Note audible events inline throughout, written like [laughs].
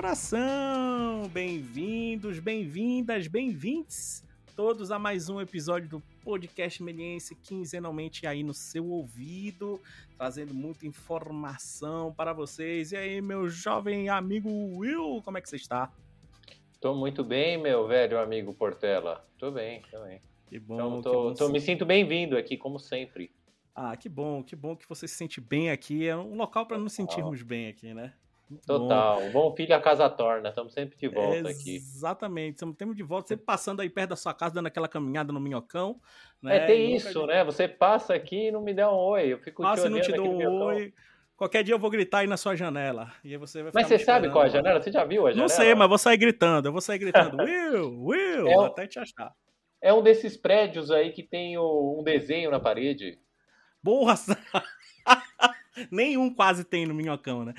coração! Bem-vindos, bem-vindas, bem-vindos todos a mais um episódio do podcast Meliense, quinzenalmente aí no seu ouvido, trazendo muita informação para vocês. E aí, meu jovem amigo Will, como é que você está? Tô muito bem, meu velho amigo Portela. Tô bem, tô bem. Que bom. Então, tô, que bom tô, me sinto bem-vindo aqui, como sempre. Ah, que bom, que bom que você se sente bem aqui. É um local para nos sentirmos bem aqui, né? Total. Bom. bom filho a casa torna. Estamos sempre de volta é, aqui. Exatamente. Estamos sempre de volta, sempre passando aí perto da sua casa, dando aquela caminhada no minhocão. Né? É, tem isso, né? Você passa aqui e não me dá um oi. Eu fico Passa te e não te dou um oi. Qualquer dia eu vou gritar aí na sua janela. E aí você vai Mas você sabe qual é a janela? Você já viu a janela? Não sei, mas vou sair gritando. Eu vou sair gritando. [laughs] Will, Will, É o- até te achar. É um desses prédios aí que tem o- um desenho na parede. Porra! [laughs] Nenhum quase tem no minhocão, né?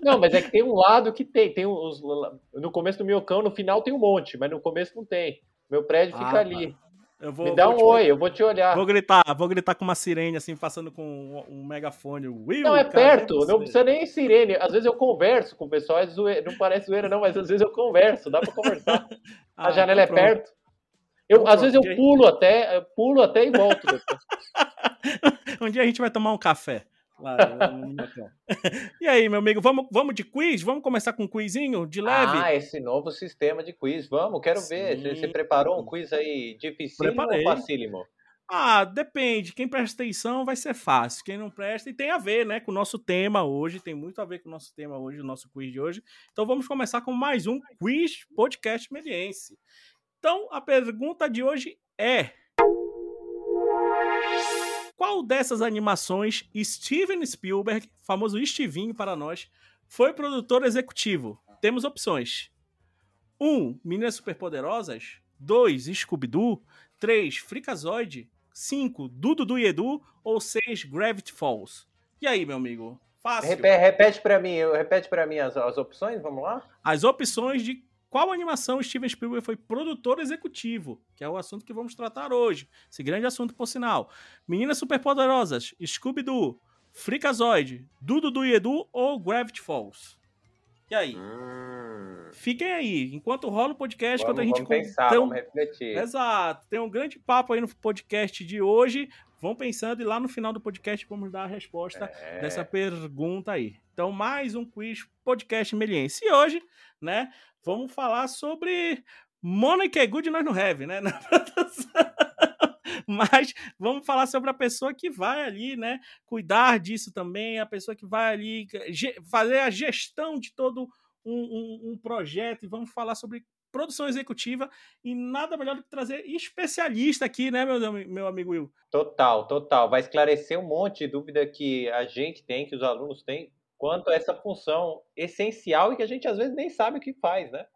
Não, mas é que tem um lado que tem. tem os, no começo do minhocão, no final tem um monte, mas no começo não tem. Meu prédio fica Ah, ali. tá. Eu vou, Me dá vou um oi, eu vou te olhar. Vou gritar, vou gritar com uma sirene, assim, passando com um, um megafone. Will, Não, é perto, não precisa nem sirene. Às vezes eu converso com o pessoal, é zoe- não parece zoeira, não, mas às vezes eu converso, dá pra conversar. [laughs] Ah, a janela então é pronto. perto. Eu, Então às vezes eu pulo até, eu pulo até e volto depois. [laughs] Um dia a gente vai tomar um café lá [laughs] [laughs] e aí, meu amigo, vamos, vamos de quiz? Vamos começar com um quizinho de leve? Ah, esse novo sistema de quiz, vamos, quero ver. Você, Sim. preparou um quiz aí Preparei. ou facílimo? Ah, depende. Quem presta atenção vai ser fácil. Quem não presta, e tem a ver, né, com o nosso tema hoje. Tem muito a ver com o nosso tema hoje, o nosso quiz de hoje. Então vamos começar com mais um quiz podcast mediense. Então a pergunta de hoje é: Qual dessas animações Steven Spielberg, famoso Stevinho para nós, foi produtor executivo? Temos opções: 1. Um, Meninas Superpoderosas. 2. Scooby-Doo. 3. Freakazoid. 5. Dudu do Edu. Ou 6. Gravity Falls. E aí, meu amigo? Fácil. Repete, repete para mim, repete para mim as, as opções, vamos lá? As opções de qual animação Steven Spielberg foi produtor executivo, que é o assunto que vamos tratar hoje. Esse grande assunto, por sinal. Meninas Superpoderosas, Scooby-Doo, Freakazoid, Dudu do Edu ou Gravity Falls? E aí? Fiquem aí. Enquanto rola o podcast, enquanto a gente vamos pensar, um- vamos refletir. Exato. Tem um grande papo aí no podcast de hoje. Vão pensando e lá no final do podcast vamos dar a resposta É. dessa pergunta aí. Então, mais um quiz podcast meliense. E hoje, né, vamos falar sobre que é good nós não have, né? [laughs] Mas vamos falar sobre a pessoa que vai ali, né, cuidar disso também, a pessoa que vai ali fazer a gestão de todo um, um- um projeto e vamos falar sobre produção executiva e nada melhor do que trazer especialista aqui, né, meu, meu amigo Will? Total, total. Vai esclarecer um monte de dúvida que a gente tem, que os alunos têm, quanto a essa função essencial e que a gente às vezes nem sabe o que faz, né?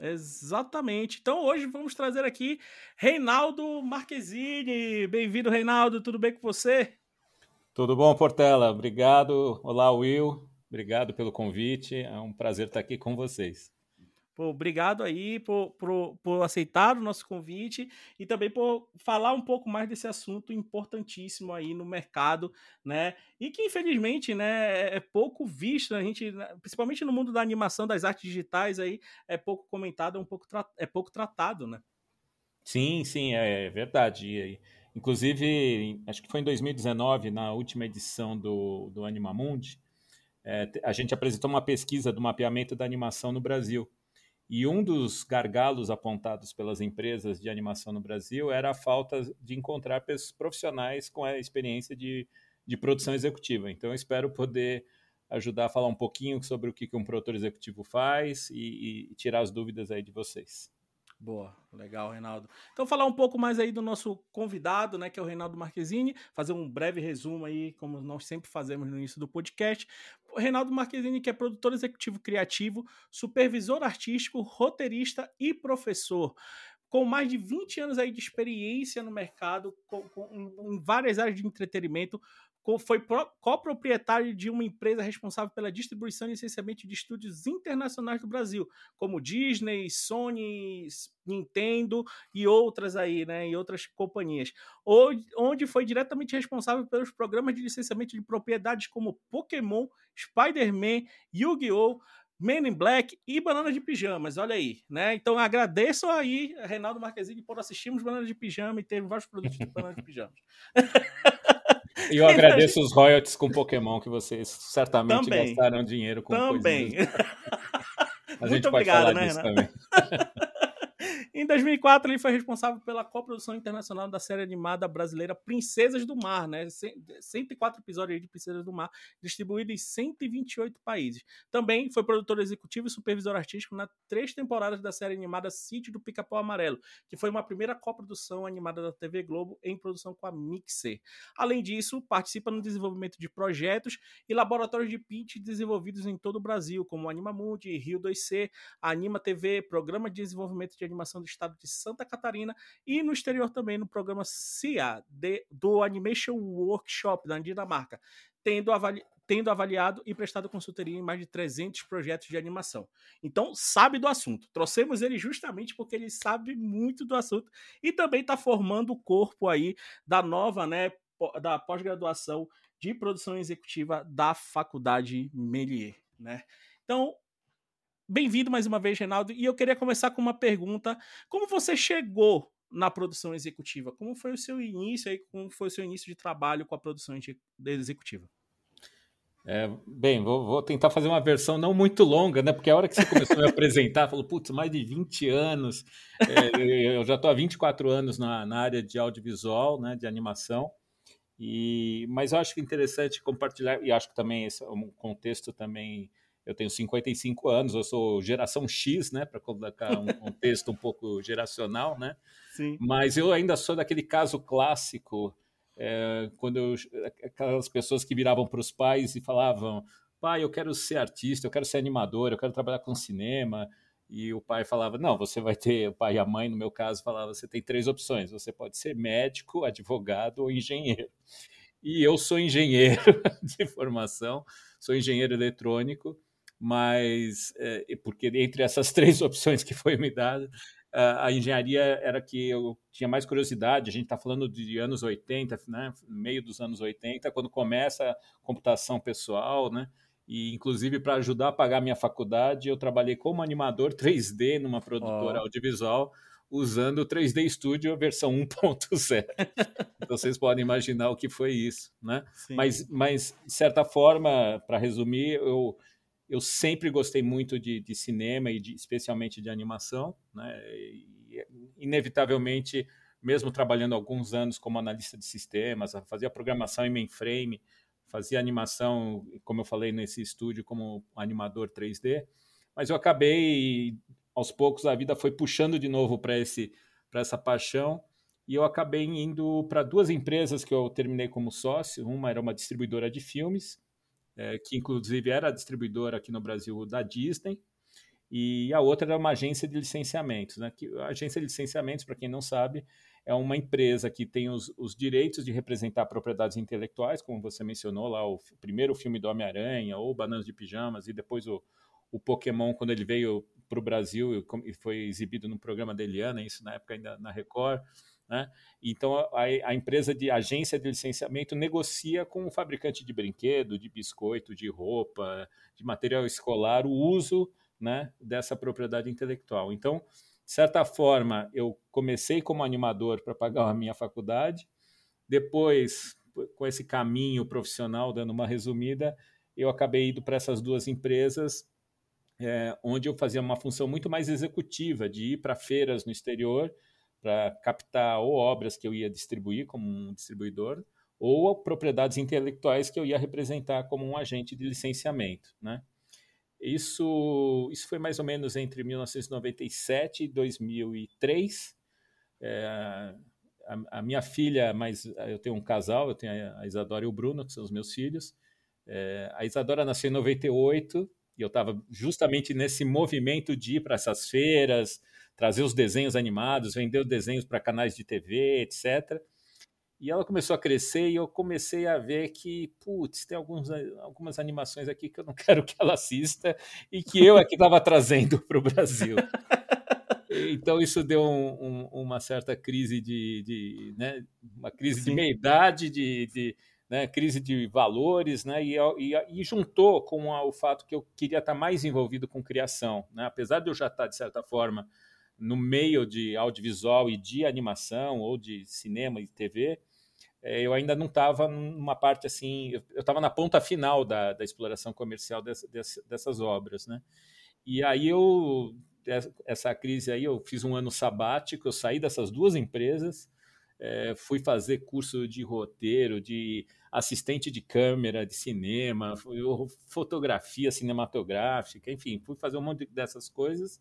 Exatamente. Então hoje vamos trazer aqui Reinaldo Marquezine. Bem-vindo, Reinaldo. Tudo bem com você? Tudo bom, Portela? Obrigado. Olá, Will. Obrigado pelo convite. É um prazer estar aqui com vocês. Obrigado aí por, por, por aceitar o nosso convite e também por falar um pouco mais desse assunto importantíssimo aí no mercado, né? E que infelizmente, né, é pouco visto, a gente, né, principalmente no mundo da animação, das artes digitais aí, é pouco comentado, é um pouco é pouco tratado, né? Sim, sim, é verdade. E aí, Inclusive, acho que foi em 2019, na última edição do, do Animamundi, é, a gente apresentou uma pesquisa do mapeamento da animação no Brasil. E um dos gargalos apontados pelas empresas de animação no Brasil era a falta de encontrar profissionais com a experiência de, de produção executiva. Então, espero poder ajudar a falar um pouquinho sobre o que que um produtor executivo faz e, e tirar as dúvidas aí de vocês. Boa, legal, Reinaldo. Então, falar um pouco mais aí do nosso convidado, né, que é o Reinaldo Marquezine, fazer um breve resumo aí, como nós sempre fazemos no início do podcast. Reinaldo Marquezine, que é produtor executivo criativo, supervisor artístico, roteirista e professor. Com mais de 20 anos aí de experiência no mercado, com, com- em várias áreas de entretenimento, foi coproprietário de uma empresa responsável pela distribuição e licenciamento de estúdios internacionais do Brasil, como Disney, Sony, Nintendo e outras aí, né, e outras companhias, onde foi diretamente responsável pelos programas de licenciamento de propriedades como Pokémon, Spider-Man, Yu-Gi-Oh!, Men in Black e Banana de Pijamas, olha aí, né? Então agradeço aí Reinaldo Marquezine por assistirmos Banana de Pijama e ter vários produtos de Banana de Pijamas. [laughs] E eu agradeço [laughs] os royalties com Pokémon, que vocês certamente também, gastaram dinheiro com Também. [laughs] A gente Muito obrigado, né, disso também. [laughs] Em 2004, ele foi responsável pela coprodução internacional da série animada brasileira Princesas do Mar, né? 104 episódios de Princesas do Mar, distribuído em 128 países. Também foi produtor executivo e supervisor artístico nas três temporadas da série animada Sítio do Pica-Pau Amarelo, que foi uma primeira coprodução animada da TV Globo em produção com a Mixer. Além disso, participa no desenvolvimento de projetos e laboratórios de pitch desenvolvidos em todo o Brasil, como Animamundi, Rio 2C, Anima TV, Programa de Desenvolvimento de Animação do estado de Santa Catarina e no exterior também no programa CIA de, do Animation Workshop da Dinamarca, tendo, avali, tendo avaliado e prestado consultoria em mais de 300 projetos de animação. Então, sabe do assunto. Trouxemos ele justamente porque ele sabe muito do assunto e também está formando o corpo aí da nova, né, da pós-graduação de produção executiva da Faculdade Melier, né? Então, Bem-vindo mais uma vez, Reinaldo. E eu queria começar com uma pergunta: como você chegou na produção executiva? Como foi o seu início aí? Como foi o seu início de trabalho com a produção executiva? É, bem, vou, vou, tentar fazer uma versão não muito longa, né? Porque a hora que você começou a me apresentar, falou, putz, mais de 20 anos. É, eu já estou há 24 anos na, na, área de audiovisual, né, de animação. E, mas eu acho que é interessante compartilhar, e acho que também esse é um contexto também eu tenho 55 anos, eu sou geração X, né, para colocar um [laughs] contexto um pouco geracional, né? Sim. Mas eu ainda sou daquele caso clássico, é, quando eu, aquelas pessoas que viravam para os pais e falavam: pai, eu quero ser artista, eu quero ser animador, eu quero trabalhar com cinema. E o pai falava: não, você vai ter, o pai e a mãe, no meu caso, falava: você tem três opções, você pode ser médico, advogado ou engenheiro. E eu sou engenheiro [laughs] de formação, sou engenheiro eletrônico mas é, porque entre essas [laughs] três opções que foi me dada, a engenharia era que eu tinha mais curiosidade. A gente está falando de anos 80, né? meio dos anos 80, quando começa a computação pessoal, né? E inclusive para ajudar a pagar a minha faculdade, eu trabalhei como animador 3D numa produtora oh. audiovisual usando o 3D Studio versão 1.0. [laughs] então vocês podem imaginar o que foi isso, né? Mas, mas de certa forma, para resumir, eu eu sempre gostei muito de, de cinema e de, especialmente de animação, né? E, inevitavelmente, mesmo trabalhando alguns anos como analista de sistemas, fazia programação em mainframe, fazia animação, como eu falei nesse estúdio, como animador 3D, mas eu acabei aos poucos a vida foi puxando de novo para esse para essa paixão e eu acabei indo para duas empresas que eu terminei como sócio. Uma era uma distribuidora de filmes é, que inclusive era distribuidora aqui no Brasil da Disney, e a outra era uma agência de licenciamentos. Né? Que, a agência de licenciamentos, para quem não sabe, é uma empresa que tem os, os, direitos de representar propriedades intelectuais, como você mencionou lá, o primeiro filme do Homem-Aranha, ou Bananas de Pijamas, e depois o, o Pokémon, quando ele veio para o Brasil e foi exibido no programa da Eliana, isso na época ainda na Record. Né? Então, a, a, empresa de agência de licenciamento negocia com o fabricante de brinquedo, de biscoito, de roupa, de material escolar, o uso né, dessa propriedade intelectual. Então, de certa forma, eu comecei como animador para pagar a minha faculdade, depois, com esse caminho profissional, dando uma resumida, eu acabei indo para essas duas empresas, é, onde eu fazia uma função muito mais executiva, de ir para feiras no exterior para captar ou obras que eu ia distribuir como um distribuidor, ou propriedades intelectuais que eu ia representar como um agente de licenciamento, né? Isso, isso foi mais ou menos entre 1997 e 2003. É, a, a, minha filha, mas eu tenho um casal, eu tenho a Isadora e o Bruno, que são os meus filhos. É, a Isadora nasceu em 98 e eu estava justamente nesse movimento de ir para essas feiras, trazer os desenhos animados, vender os desenhos para canais de TV, etc. E ela começou a crescer e eu comecei a ver que, putz, tem alguns, algumas animações aqui que eu não [laughs] quero que ela assista e que eu é que estava trazendo [laughs] para o Brasil. Então isso deu um, um, uma certa crise de, de né, uma crise Sim. de meia idade, de, de né, crise de valores, né, e, e, e juntou com a, o fato que eu queria estar mais envolvido com criação, né, apesar de eu já estar de certa forma no meio de audiovisual e de animação ou de cinema e TV, é, eu ainda não estava numa parte assim, eu estava na ponta final da, da exploração comercial dessa, dessas obras, né? E aí eu essa crise aí, eu fiz um ano sabático, eu saí dessas duas empresas, é, fui fazer curso de roteiro, de assistente de câmera, de cinema, fotografia cinematográfica, enfim, fui fazer um monte dessas coisas.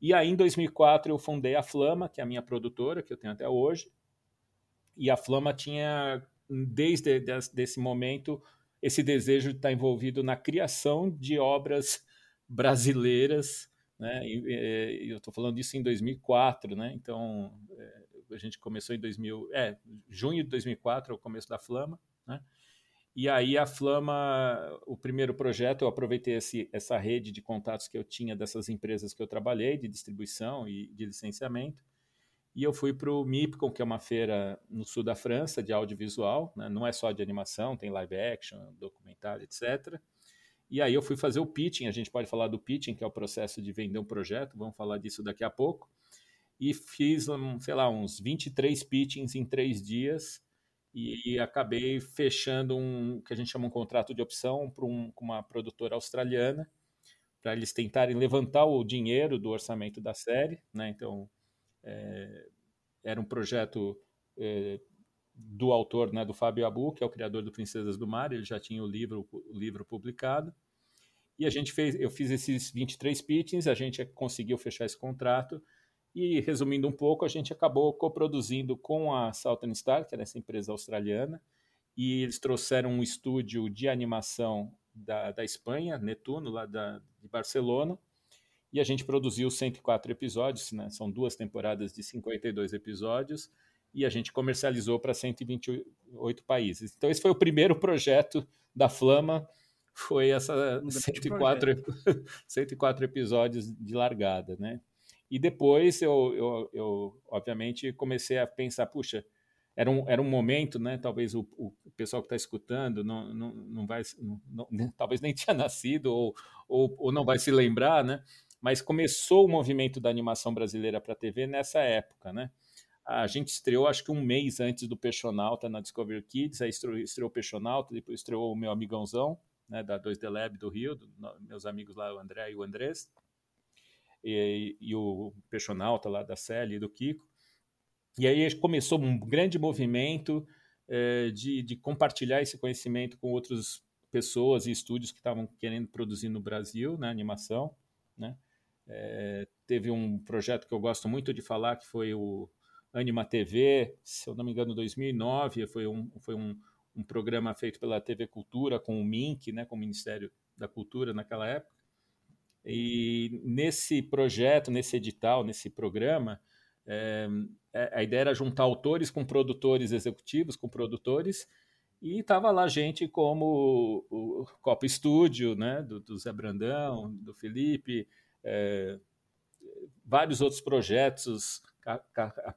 E aí, em 2004, eu fundei a Flama, que é a minha produtora, que eu tenho até hoje. E a Flama tinha, desde desse momento, esse desejo de estar envolvido na criação de obras brasileiras né? E, eu estou falando disso em 2004, né? Então é, a gente começou em 2000, é, junho de 2004 é o começo da Flama, né? E aí a Flama, o primeiro projeto, eu aproveitei esse, essa rede de contatos que eu tinha dessas empresas que eu trabalhei, de distribuição e de licenciamento, e eu fui para o MIPCOM, que é uma feira no sul da França de audiovisual, né? não é só de animação, tem live action, documentário, etc. E aí eu fui fazer o pitching, a gente pode falar do pitching, que é o processo de vender um projeto, vamos falar disso daqui a pouco. E fiz, sei lá, uns 23 pitchings em três dias e, acabei fechando um que a gente chama um contrato de opção para um, uma produtora australiana, para eles tentarem levantar o dinheiro do orçamento da série. Né? Então, é, era um projeto é, do autor, né, do Fábio Abu, que é o criador do Princesas do Mar, ele já tinha o livro, o livro publicado. E a gente fez, eu fiz esses 23 pitchings, a gente conseguiu fechar esse contrato. E resumindo um pouco, a gente acabou coproduzindo com a Southern Star, que era essa empresa australiana, e eles trouxeram um estúdio de animação da, da Espanha, Netuno, lá da, de Barcelona, e a gente produziu 104 episódios, né? são duas temporadas de 52 episódios, e a gente comercializou para 128 países. Então, esse foi o primeiro projeto da Flama, foi essa 104, 104 [laughs] episódios de largada, né? E depois eu, eu, eu, obviamente, comecei a pensar, puxa, era um, era um momento, né? Talvez o, o pessoal que está escutando não, não, não vai, não, [laughs] talvez nem tinha nascido ou, ou, ou não vai se lembrar, né? Mas começou o movimento da animação brasileira para a TV nessa época, né? A gente estreou, acho que um mês antes do Peixonauta na Discovery Kids, aí estreou, estreou o Peixonauta, depois estreou o meu amigãozão, né, da 2D Lab do Rio, do, meus amigos lá, o André e o Andrés, e, e o Peixonauta lá da Célia e do Kiko. E aí começou um grande movimento é, de, de compartilhar esse conhecimento com outras pessoas e estúdios que estavam querendo produzir no Brasil, né, animação, né? É, teve um projeto que eu gosto muito de falar, que foi o Anima TV, se eu não me engano, 2009, foi um, foi um, um programa feito pela TV Cultura com o MINC, né, com o Ministério da Cultura naquela época. E nesse projeto, nesse edital, nesse programa, é, a ideia era juntar autores com produtores executivos, com produtores, e estava lá gente como o, Copa Estúdio, né, do, do, Zé Brandão, do Felipe, é, vários outros projetos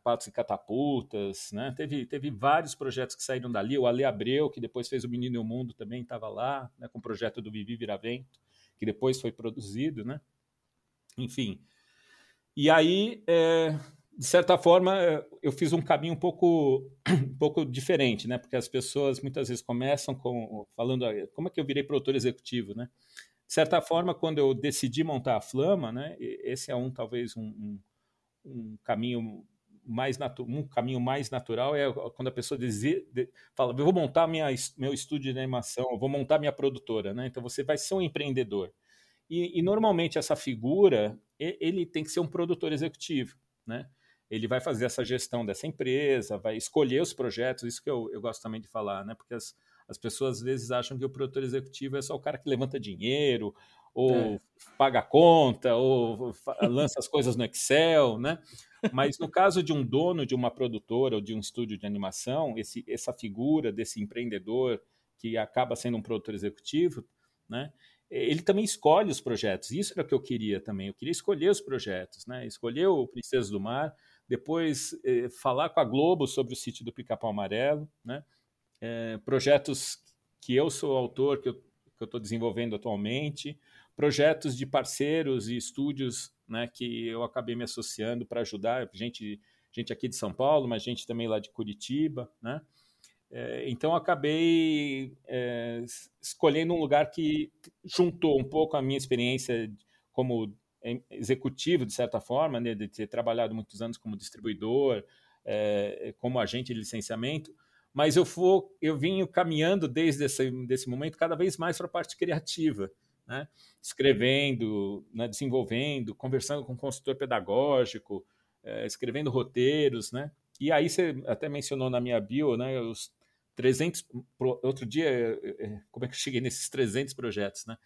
Patos e Catapultas, né? Teve, teve vários projetos que saíram dali. O Ale Abreu, que depois fez o Menino e o Mundo, também estava lá, né? com o projeto do Vivi Viravento, que depois foi produzido, né? Enfim. E aí, é, de certa forma, eu fiz um caminho um pouco, [clears throat] um pouco diferente, né? Porque as pessoas muitas vezes começam com, falando, como é que eu virei produtor executivo, né? De certa forma, quando eu decidi montar a Flama, né? Esse é um, talvez, um, um um caminho mais um caminho mais natural é quando a pessoa de, fala, eu vou montar minha, meu estúdio de animação, eu vou montar minha produtora, né? Então você vai ser um empreendedor. E, e, normalmente essa figura, ele tem que ser um produtor executivo, né? Ele vai fazer essa gestão dessa empresa, vai escolher os projetos, isso que eu, eu gosto também de falar, né? Porque as, as pessoas às vezes acham que o produtor executivo é só o cara que levanta dinheiro, ou é. paga a conta, ou lança as coisas no Excel, né? Mas no caso de um dono de uma produtora ou de um estúdio de animação, esse, essa figura desse empreendedor que acaba sendo um produtor executivo, né? Ele também escolhe os projetos. Isso era o que eu queria também. Eu queria escolher os projetos, né? Escolher o Princesa do Mar, depois eh, falar com a Globo sobre o sítio do Pica-Pau Amarelo, né? É, projetos que eu sou autor, que eu estou desenvolvendo atualmente, projetos de parceiros e estúdios né, que eu acabei me associando para ajudar, gente, gente aqui de São Paulo, mas gente também lá de Curitiba, né? É, então acabei é, escolhendo um lugar que juntou um pouco a minha experiência como executivo, de certa forma, né, de ter trabalhado muitos anos como distribuidor, é, como agente de licenciamento, mas eu, for, eu vim caminhando desde esse desse momento cada vez mais para a parte criativa né? escrevendo, né? desenvolvendo, conversando com o consultor pedagógico, é, escrevendo roteiros, né? E aí você até mencionou na minha bio, né? Os 300, outro dia, como é que eu cheguei nesses 300 projetos, né?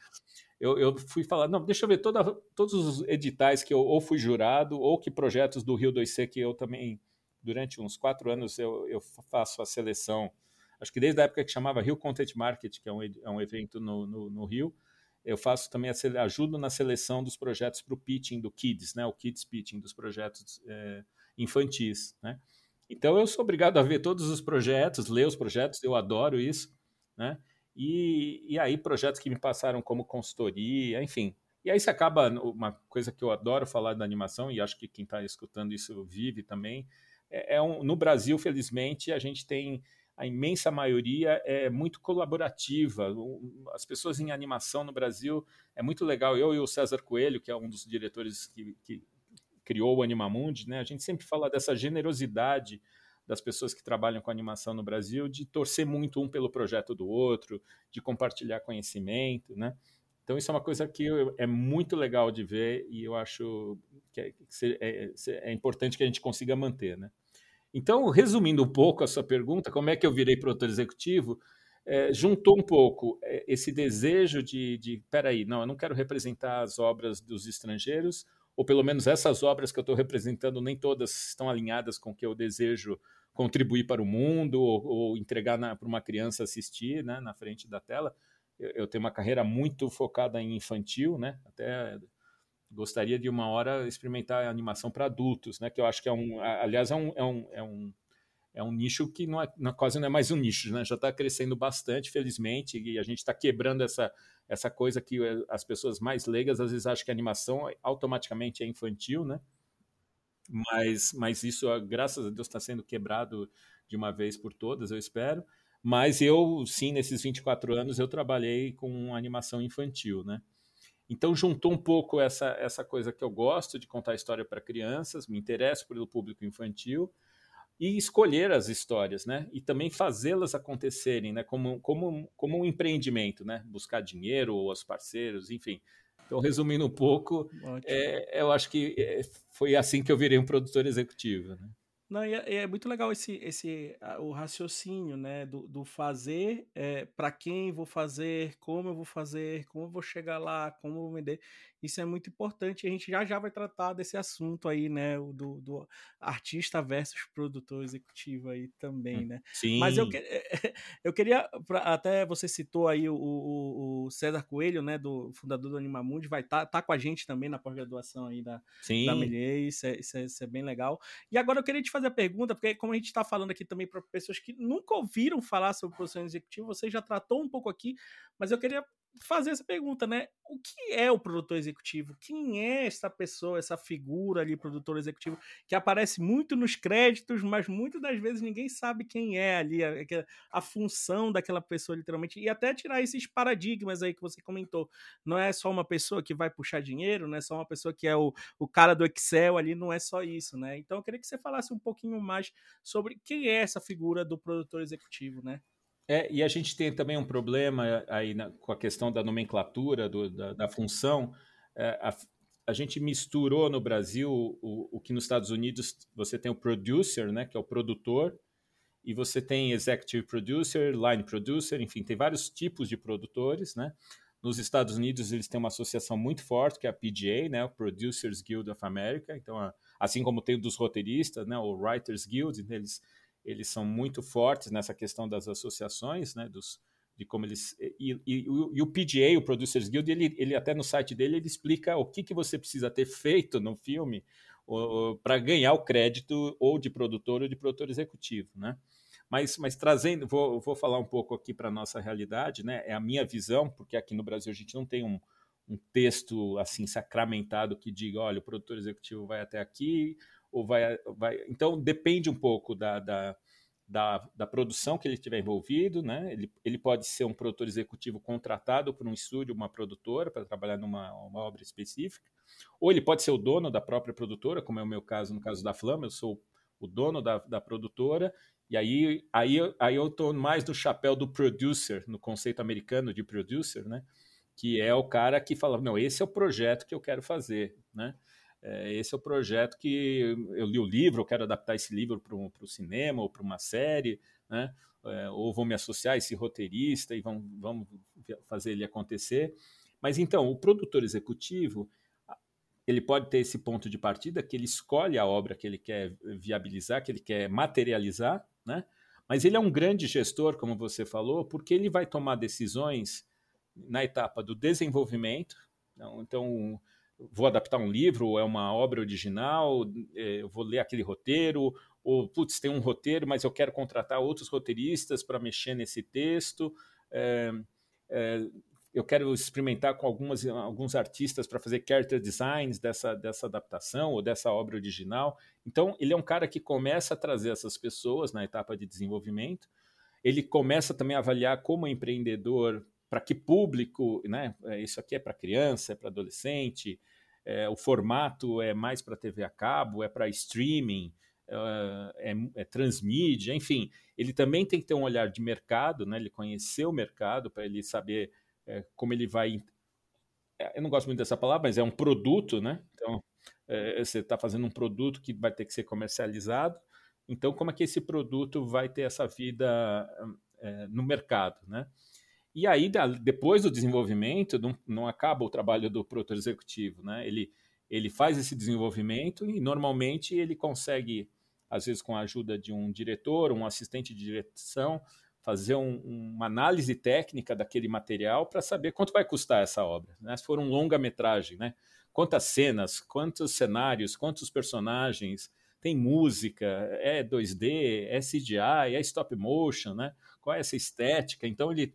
Eu, eu fui falar, não, deixa eu ver toda, todos os editais que eu ou fui jurado ou que projetos do Rio 2C que eu também, durante uns quatro anos, eu, eu faço a seleção, acho que desde a época que chamava Rio Content Market, que é um, é um evento no, no, no Rio, eu faço também ajudo na seleção dos projetos para o pitching do Kids, né? O Kids Pitching dos projetos é, infantis, né? Então eu sou obrigado a ver todos os projetos, ler os projetos, eu adoro isso, né? E, e aí projetos que me passaram como consultoria, enfim. E aí se acaba uma coisa que eu adoro falar da animação e acho que quem está escutando isso vive também. É, é um, no Brasil, felizmente, a gente tem a imensa maioria é muito colaborativa. As pessoas em animação no Brasil é muito legal. Eu e o César Coelho, que é um dos diretores que, que criou o Animamundi, né? A gente sempre fala dessa generosidade das pessoas que trabalham com animação no Brasil, de torcer muito um pelo projeto do outro, de compartilhar conhecimento, né? Então isso é uma coisa que é muito legal de ver e eu acho que é, é, é importante que a gente consiga manter, né? Então, resumindo um pouco a sua pergunta, como é que eu virei produtor executivo? É, juntou um pouco é, esse desejo de, de, peraí, não, eu não quero representar as obras dos estrangeiros, ou pelo menos essas obras que eu estou representando, nem todas estão alinhadas com o que eu desejo contribuir para o mundo ou, ou entregar para uma criança assistir né, na frente da tela. Eu, eu, tenho uma carreira muito focada em infantil, né, até gostaria de uma hora experimentar animação para adultos, né? Que eu acho que é um, aliás, é um, é um, é um, é um nicho que não é, não, quase não é mais um nicho, né? Já está crescendo bastante, felizmente, e a gente está quebrando essa, essa coisa que as pessoas mais leigas às vezes acham que a animação automaticamente é infantil, né? Mas, mas isso, graças a Deus, está sendo quebrado de uma vez por todas, eu espero. Mas eu, sim, nesses 24 anos, eu trabalhei com animação infantil, né? Então juntou um pouco essa, essa coisa que eu gosto de contar história para crianças, me interesso pelo público infantil e escolher as histórias, né? E também fazê-las acontecerem, né? Como, como, como um empreendimento, né? Buscar dinheiro ou os parceiros, enfim. Então, resumindo um pouco, é, eu acho que é, foi assim que eu virei um produtor executivo, né? Não, e é, é, muito legal esse, esse o raciocínio, né, do, do fazer, é, para quem vou fazer, como eu vou fazer, como eu vou chegar lá, como eu vou vender. Isso é muito importante. A gente já já vai tratar desse assunto aí, né, do, do artista versus produtor executivo aí também, hum, né. Sim. Mas eu, [laughs] eu queria, até você citou aí o, o, o, César Coelho, né, do fundador do Animamundi, vai estar tá, tá com a gente também na pós-graduação aí da, Sim. da Melier, isso é, isso, é, isso é bem legal. E agora eu queria te fazer a pergunta, porque como a gente está falando aqui também para pessoas que nunca ouviram falar sobre produção executiva, você já tratou um pouco aqui, mas eu queria fazer essa pergunta, né? O que é o produtor executivo? Quem é essa pessoa, essa figura ali, produtor executivo, que aparece muito nos créditos, mas muitas das vezes ninguém sabe quem é ali, a, a, função daquela pessoa, literalmente, e até tirar esses paradigmas aí que você comentou. Não é só uma pessoa que vai puxar dinheiro, não é só uma pessoa que é o, o cara do Excel ali, não é só isso, né? Então eu queria que você falasse um pouquinho mais sobre quem é essa figura do produtor executivo, né? É, e a gente tem também um problema aí na, com a questão da nomenclatura, do, da, da, função. É, a, a, gente misturou no Brasil o, o, que nos Estados Unidos você tem o producer, né, que é o produtor, e você tem executive producer, line producer, enfim, tem vários tipos de produtores, né? Nos Estados Unidos eles têm uma associação muito forte que é a PGA, né, o Producers Guild of America. Então assim como tem o dos roteiristas, né, o Writers Guild, eles, eles são muito fortes nessa questão das associações, né, dos, de como eles e, e, e, o PGA, o Producers Guild, ele, ele até no site dele ele explica o que, que você precisa ter feito no filme para ganhar o crédito ou de produtor ou de produtor executivo, né? Mas, mas trazendo, vou, vou falar um pouco aqui para a nossa realidade, né? É a minha visão, porque aqui no Brasil a gente não tem um, um texto assim sacramentado que diga, olha, o produtor executivo vai até aqui ou vai, vai... então depende um pouco da, da, da, da produção que ele estiver envolvido, né? Ele, ele pode ser um produtor executivo contratado por um estúdio, uma produtora para trabalhar numa uma obra específica, ou ele pode ser o dono da própria produtora, como é o meu caso no caso da Flama, eu sou o dono da, da produtora e aí, aí, aí eu estou mais no chapéu do producer, no conceito americano de producer, né? que é o cara que fala, não, esse é o projeto que eu quero fazer, né? É, esse é o projeto que eu li o livro, eu quero adaptar esse livro para o cinema ou para uma série, né? É, ou vou me associar a esse roteirista e vamos, vamos fazer ele acontecer. Mas então, o produtor executivo, ele pode ter esse ponto de partida que ele escolhe a obra que ele quer viabilizar, que ele quer materializar, né? Mas ele é um grande gestor, como você falou, porque ele vai tomar decisões na etapa do desenvolvimento. Então, vou adaptar um livro, é uma obra original, é, vou ler aquele roteiro, ou, putz, tem um roteiro, mas eu quero contratar outros roteiristas para mexer nesse texto. É, é, eu quero experimentar com algumas, alguns artistas para fazer character designs dessa, dessa adaptação ou dessa obra original. Então, ele é um cara que começa a trazer essas pessoas na etapa de desenvolvimento. Ele começa também a avaliar como empreendedor, para que público, né? É, isso aqui é para criança, é para adolescente, é, o formato é mais para TV a cabo, é para streaming, é, é, é, transmídia, enfim. Ele também tem que ter um olhar de mercado, né? ele conhecer o mercado para ele saber é, como ele vai. É, eu não gosto muito dessa palavra, mas é um produto, né? Então, você está fazendo um produto que vai ter que ser comercializado. Então, como é que esse produto vai ter essa vida no mercado, né? E aí, depois do desenvolvimento, não, não acaba o trabalho do produtor executivo, né? Ele, ele faz esse desenvolvimento e normalmente ele consegue, às vezes com a ajuda de um diretor, um assistente de direção, fazer um, uma análise técnica daquele material para saber quanto vai custar essa obra. Né? Se for um longa-metragem, né? quantas cenas, quantos cenários, quantos personagens, tem música, é 2D, é CGI, é stop motion, né? qual é essa estética? Então ele,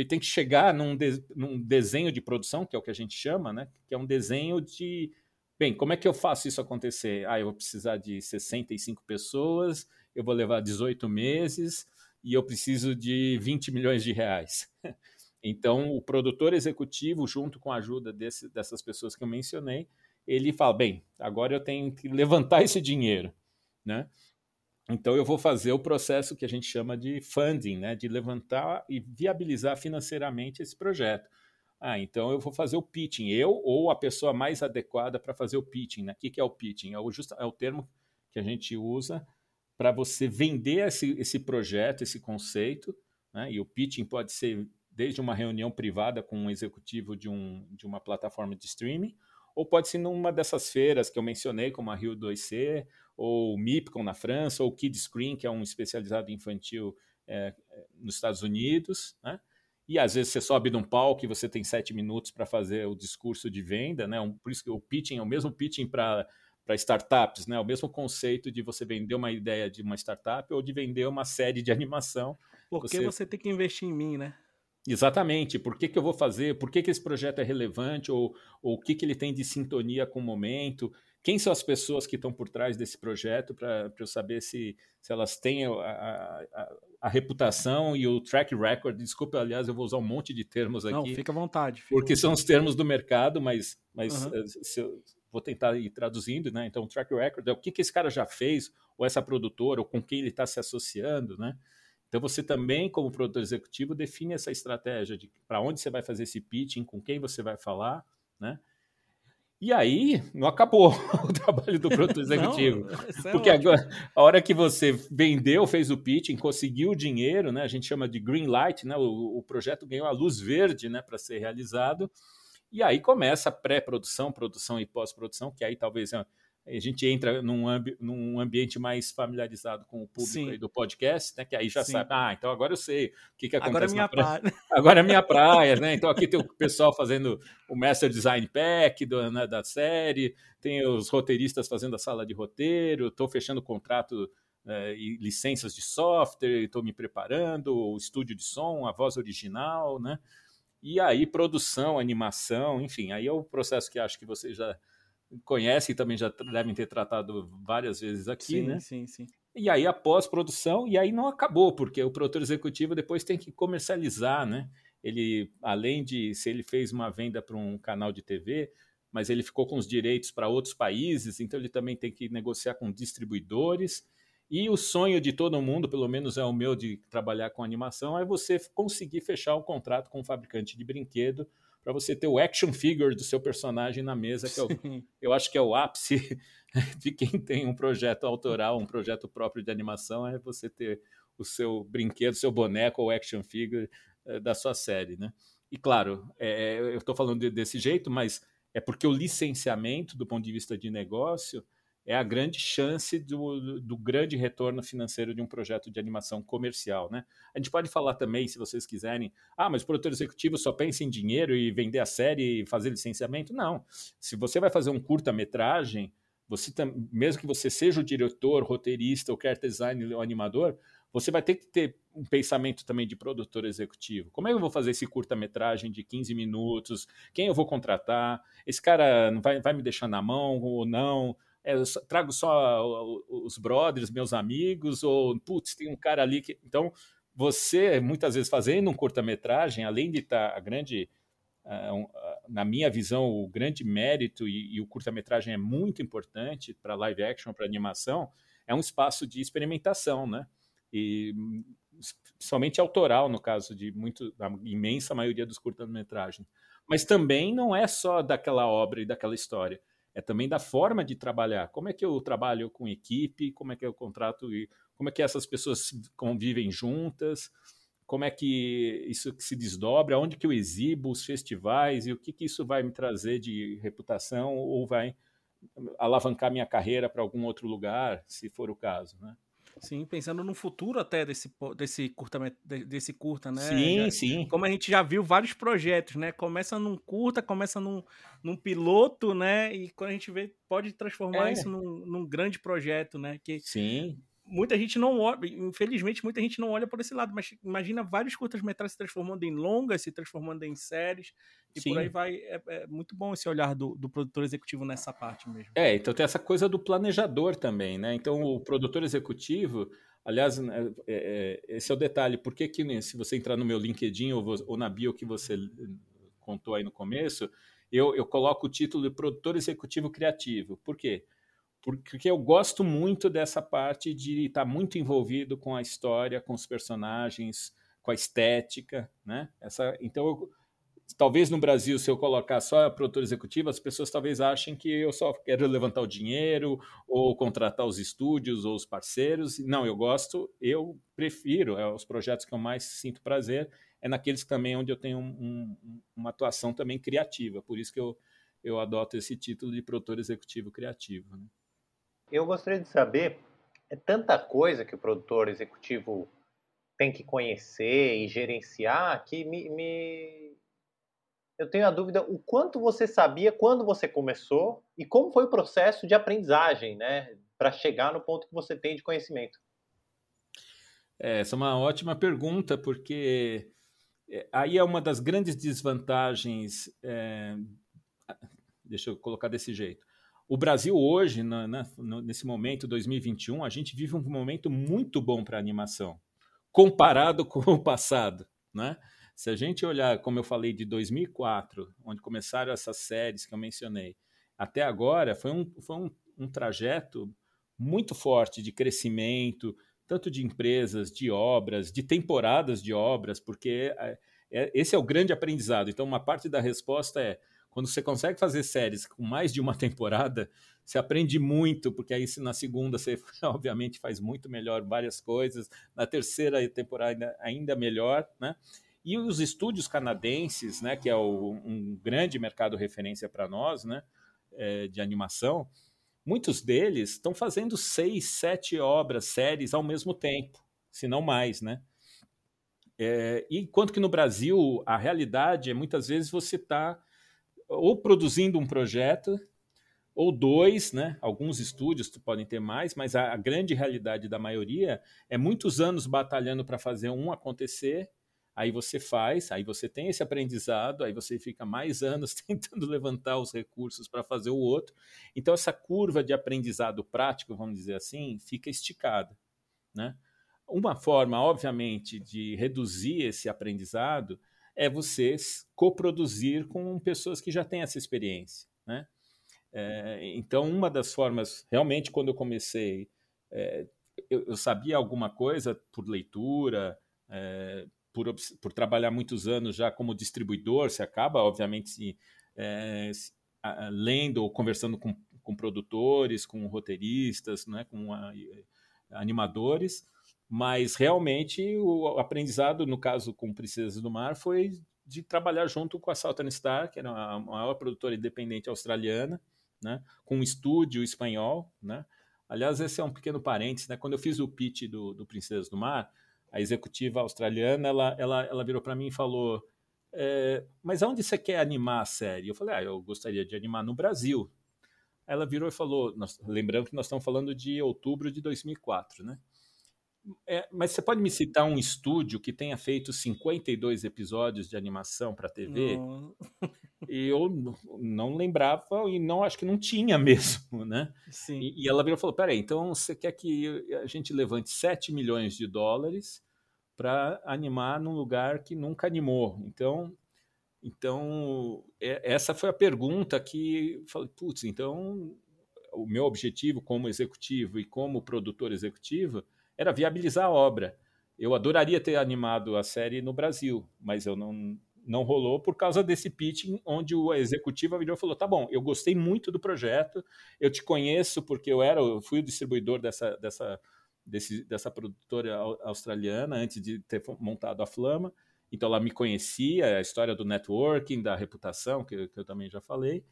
ele tem que chegar num, de, num desenho de produção, que é o que a gente chama, né? que é um desenho de Bem, como é que eu faço isso acontecer? Ah, eu vou precisar de 65 pessoas, eu vou levar 18 meses, e eu preciso de 20 milhões de reais. [laughs] Então, o produtor executivo, junto com a ajuda desse, dessas pessoas que eu mencionei, ele fala: bem, agora eu tenho que levantar esse dinheiro, né? Então, eu vou fazer o processo que a gente chama de funding, né? De levantar e viabilizar financeiramente esse projeto. Ah, então eu vou fazer o pitching, eu ou a pessoa mais adequada para fazer o pitching. Né? O que, é o pitching? É o, é o termo que a gente usa para você vender esse, esse projeto, esse conceito, né? e o pitching pode ser desde uma reunião privada com um executivo de, um, de uma plataforma de streaming, ou pode ser numa dessas feiras que eu mencionei, como a Rio 2C, ou MIPCOM na França, ou Kid Screen, que é um especializado infantil é, nos Estados Unidos, né? E às vezes você sobe num palco e você tem sete minutos para fazer o discurso de venda, né? Um, por isso que o pitching é o mesmo pitching para para startups, né? O mesmo conceito de você vender uma ideia de uma startup ou de vender uma série de [laughs] animação. Porque você, você tem que investir em mim, né? Exatamente. Por que, que eu vou fazer? Por que, que esse projeto é relevante? Ou, ou o que, que ele tem de sintonia com o momento? Quem são as pessoas que estão por trás desse projeto para eu saber se, se elas têm a, a, a, reputação e o track record? Desculpa, aliás, eu vou usar um monte de termos aqui. Não, fica à vontade. Fica porque são os termos do mercado, mas, mas uhum. se eu, vou tentar ir traduzindo, né? Então, track record é o que, que esse cara já fez, ou essa produtora, ou com quem ele está se associando, né? Então, você também, como produtor executivo, define essa estratégia de para onde você vai fazer esse pitching, com quem você vai falar, né? E aí, não acabou [laughs] o trabalho do produtor executivo. não, é porque agora, a hora que você vendeu, fez o pitching, conseguiu o dinheiro, né? A gente chama de green light, né? O, o projeto ganhou a luz verde, né, para ser realizado. E aí começa a pré-produção, produção e pós-produção, que aí talvez é, a gente entra num, ambi num ambiente mais familiarizado com o público do podcast, né? Que aí já Sim. sabe, ah, então agora eu sei o que, que acontece. Agora é minha praia. [laughs] Agora é minha praia, né? Então aqui tem o pessoal fazendo o Master Design Pack do, né, da série, tem os roteiristas fazendo a sala de roteiro, estou fechando contrato é, e licenças de software, estou me preparando, o estúdio de som, a voz original, né? E aí, produção, animação, enfim, aí é o processo que acho que vocês já conhecem também já devem ter tratado várias vezes aqui, sim, né? Sim, sim. E aí a pós-produção, e aí não acabou, porque o produtor executivo depois tem que comercializar, né? Ele, além de se ele fez uma venda para um canal de TV, mas ele ficou com os direitos para outros países, então ele também tem que negociar com distribuidores. E o sonho de todo mundo, pelo menos é o meu de trabalhar com animação, é você conseguir fechar um contrato com um fabricante de brinquedo para você ter o action figure do seu personagem na mesa, que é o, eu acho que é o ápice [laughs] de quem tem um projeto autoral, um projeto próprio de animação, é você ter o seu brinquedo, seu boneco ou action figure é, da sua série, né? E claro, é, eu estou falando de, desse jeito, mas é porque o licenciamento, do ponto de vista de negócio, é a grande chance do, do, grande retorno financeiro de um projeto de animação comercial. Né? A gente pode falar também, se vocês quiserem, ah, mas o produtor executivo só pensa em dinheiro e vender a série e fazer licenciamento. Não. Se você vai fazer um curta-metragem, você mesmo que você seja o diretor, roteirista, ou quer design ou animador, você vai ter que ter um pensamento também de produtor executivo. Como é que eu vou fazer esse curta-metragem de 15 minutos? Quem eu vou contratar? Esse cara vai, vai me deixar na mão ou não? É, trago só os brothers, meus amigos, ou, putz, tem um cara ali que. Então, você, muitas vezes, fazendo um curta-metragem, além de estar tá a grande. Um, uh, na minha visão, o grande mérito, e, e o curta-metragem é muito importante para live action, para animação, é um espaço de experimentação, né? E somente autoral, no caso de muito, a imensa maioria dos curta-metragens. Mas também não é só daquela obra e daquela história é também da forma de trabalhar. Como é que eu trabalho com equipe, como é que eu contrato como é que essas pessoas convivem juntas, como é que isso se desdobra, onde que eu exibo os festivais e o que, que isso vai me trazer de reputação ou vai alavancar minha carreira para algum outro lugar, se for o caso, né? Sim, pensando no futuro até desse, desse, curta, desse curta, né? Sim, já, sim. Como a gente já viu vários projetos, né? Começa num curta, começa num, num piloto, né? E quando a gente vê, pode transformar é. isso num, num grande projeto, né? Que, sim muita gente não olha, infelizmente, muita gente não olha por esse lado, mas imagina vários curtas-metragens se transformando em longas, se transformando em séries, e Sim. por aí vai. É, é, muito bom esse olhar do, do, produtor executivo nessa parte mesmo. É, então tem essa coisa do planejador também, né? Então o produtor executivo. Aliás, né, é, é, esse é o detalhe. Por que, que né, se você entrar no meu LinkedIn ou, ou na bio que você contou aí no começo, eu, eu coloco o título de produtor executivo criativo. Por quê? porque eu gosto muito dessa parte de estar muito envolvido com a história, com os personagens, com a estética, né? Essa, então, eu, talvez no Brasil, se eu colocar só a produtora executiva, as pessoas talvez achem que eu só quero levantar o dinheiro ou contratar os estúdios ou os parceiros. Não, eu gosto, eu prefiro, é os projetos que eu mais sinto prazer, é naqueles também onde eu tenho um, um, uma atuação também criativa. Por isso que eu, eu adoto esse título de produtor executivo criativo. Né? Eu gostaria de saber, é tanta coisa que o produtor executivo tem que conhecer e gerenciar que me, me... eu tenho a dúvida o quanto você sabia quando você começou e como foi o processo de aprendizagem, né, para chegar no ponto que você tem de conhecimento. É, essa é uma ótima pergunta porque é, aí é uma das grandes desvantagens. É, deixa eu colocar desse jeito. O Brasil hoje, na, na, nesse momento, 2021, a gente vive um momento muito bom para animação, comparado [laughs] com o passado, né? Se a gente olhar, como eu falei, de 2004, onde começaram essas séries que eu mencionei, até agora, foi um, foi um, um trajeto muito forte de crescimento, tanto de empresas, de obras, de temporadas de obras, porque é, é, esse é o grande aprendizado. Então, uma parte da resposta é quando você consegue fazer séries com mais de uma [laughs] temporada, você aprende muito, porque aí na segunda você [laughs] obviamente faz muito melhor várias coisas, na terceira temporada ainda melhor, né? E os estúdios canadenses, né, que é o, um grande mercado referência para nós, né, é, de animação, muitos deles estão fazendo seis, sete obras, séries ao mesmo tempo, se não mais, né? É, enquanto que no Brasil a realidade é muitas vezes você está ou produzindo um projeto ou dois, né? Alguns estúdios podem ter mais, mas a, a grande realidade da maioria é muitos anos batalhando para fazer um acontecer aí você faz, aí você tem esse aprendizado, aí você fica mais [laughs] anos tentando levantar os recursos para fazer o outro. Então, essa curva de aprendizado prático, vamos dizer assim, fica esticada. Né? Uma forma, obviamente, de reduzir esse aprendizado é você coproduzir com pessoas que já têm essa experiência. Né? É, então, uma das formas, realmente, quando eu comecei, é, eu, eu, sabia alguma coisa por leitura, é, por, por trabalhar muitos anos já como distribuidor, você acaba, obviamente, se, é, se, a, lendo ou conversando com, com produtores, com roteiristas, né, com a, animadores, mas realmente o aprendizado, no caso com Princesas do Mar, foi de trabalhar junto com a Southern Star, que era a maior produtora independente australiana, né, com um estúdio espanhol. Né? Aliás, esse é um pequeno parênteses. Né? Quando eu fiz o pitch do, do Princesas do Mar, a executiva australiana, ela, ela, ela virou para mim e falou: é, Mas aonde você quer animar a série? Eu falei: Ah, eu gostaria de animar no Brasil. Ela virou e falou: nós, Lembrando que nós estamos falando de outubro de 2004, né? É, mas você pode me citar um estúdio que tenha feito 52 episódios de animação para TV? Não. E eu não lembrava e não acho que não tinha [laughs] mesmo, né? Sim. E, e ela virou e falou: peraí, então você quer que a gente levante 7 milhões de dólares para animar num lugar que nunca animou? Então, então é, essa foi a pergunta que falei: putz, então o meu objetivo como executivo e como produtor executivo era viabilizar a obra. Eu adoraria ter animado a série no Brasil, mas eu não, não rolou por causa desse pitching, onde o executivo virou e falou: tá bom, eu gostei muito do projeto, eu te conheço porque eu era, eu fui o distribuidor dessa, dessa, desse, dessa produtora australiana antes de ter montado a Flama, então ela me conhecia, a história do networking, da reputação, que, que eu também já falei.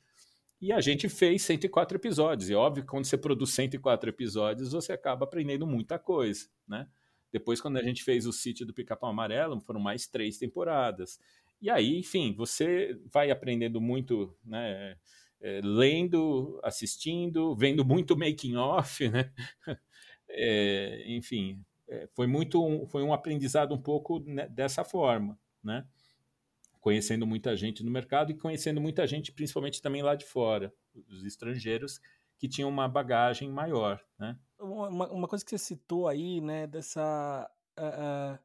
E a gente fez 104 episódios. E óbvio que quando você produz 104 episódios, você acaba aprendendo muita coisa, né? Depois, quando a gente fez o sítio do Pica-Pau Amarelo, foram mais três temporadas. E aí, enfim, você vai aprendendo muito, né? É, lendo, assistindo, vendo muito making off, né? [laughs] É, enfim, é, foi muito foi um aprendizado um pouco né, dessa forma, né? Conhecendo muita gente no mercado e conhecendo muita gente, principalmente também lá de fora, os estrangeiros que tinham uma bagagem maior, né? Uma, uma coisa que você citou aí, né, dessa uh,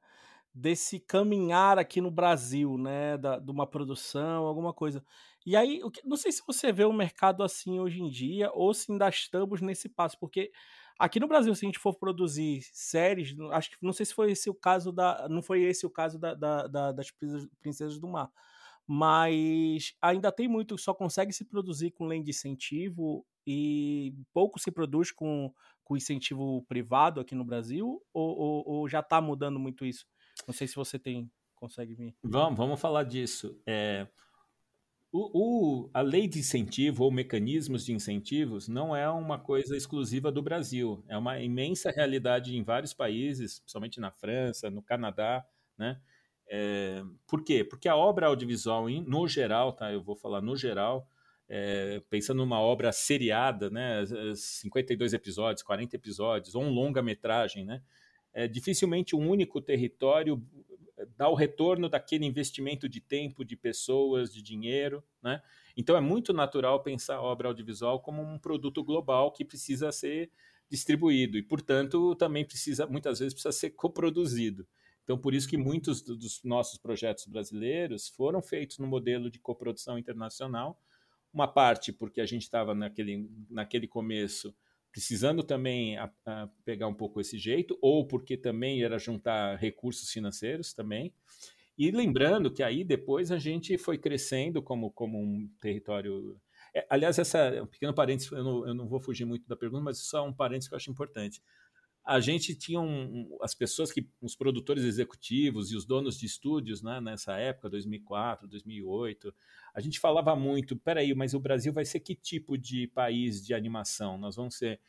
desse caminhar aqui no Brasil, né, da, de uma produção, alguma coisa. E aí, não sei se você vê o mercado assim hoje em dia ou se ainda estamos nesse passo, porque Aqui no Brasil, se a gente for produzir séries, acho que não sei se foi esse o caso da. Não foi esse o caso da, da, da, das Princesas do Mar. Mas ainda tem muito, só consegue se produzir com lei de incentivo e pouco se produz com, com incentivo privado aqui no Brasil, ou, ou, ou já está mudando muito isso? Não sei se você tem consegue vir. Vamos, vamos falar disso. É, o, o, a lei de incentivo ou mecanismos de incentivos não é uma coisa exclusiva do Brasil. É uma imensa realidade em vários países, principalmente na França, no Canadá, né? É, por quê? Porque a obra audiovisual, no geral, tá? Eu vou falar no geral, é, pensando numa obra seriada, né? 52 episódios, 40 episódios, ou um longa-metragem, né? É, dificilmente um único território dar o retorno daquele investimento de tempo, de pessoas, de dinheiro, né? Então é muito natural pensar a obra audiovisual como um produto global que precisa ser distribuído e, portanto, também precisa muitas vezes precisa ser coproduzido. Então, por isso que muitos dos nossos projetos brasileiros foram feitos no modelo de coprodução internacional. Uma parte porque a gente estava naquele, naquele começo precisando também a, a pegar um pouco esse jeito, ou porque também era juntar recursos financeiros também. E lembrando que aí depois a gente foi crescendo como, como um território. É, aliás, essa um pequeno parênteses, eu não, eu não vou fugir muito da pergunta, mas só um parênteses que eu acho importante. A gente tinha um, as pessoas que, os produtores executivos e os donos de estúdios, né, nessa época, 2004, 2008, a gente falava muito, peraí, mas o Brasil vai ser que tipo de país de animação? Nós vamos ser,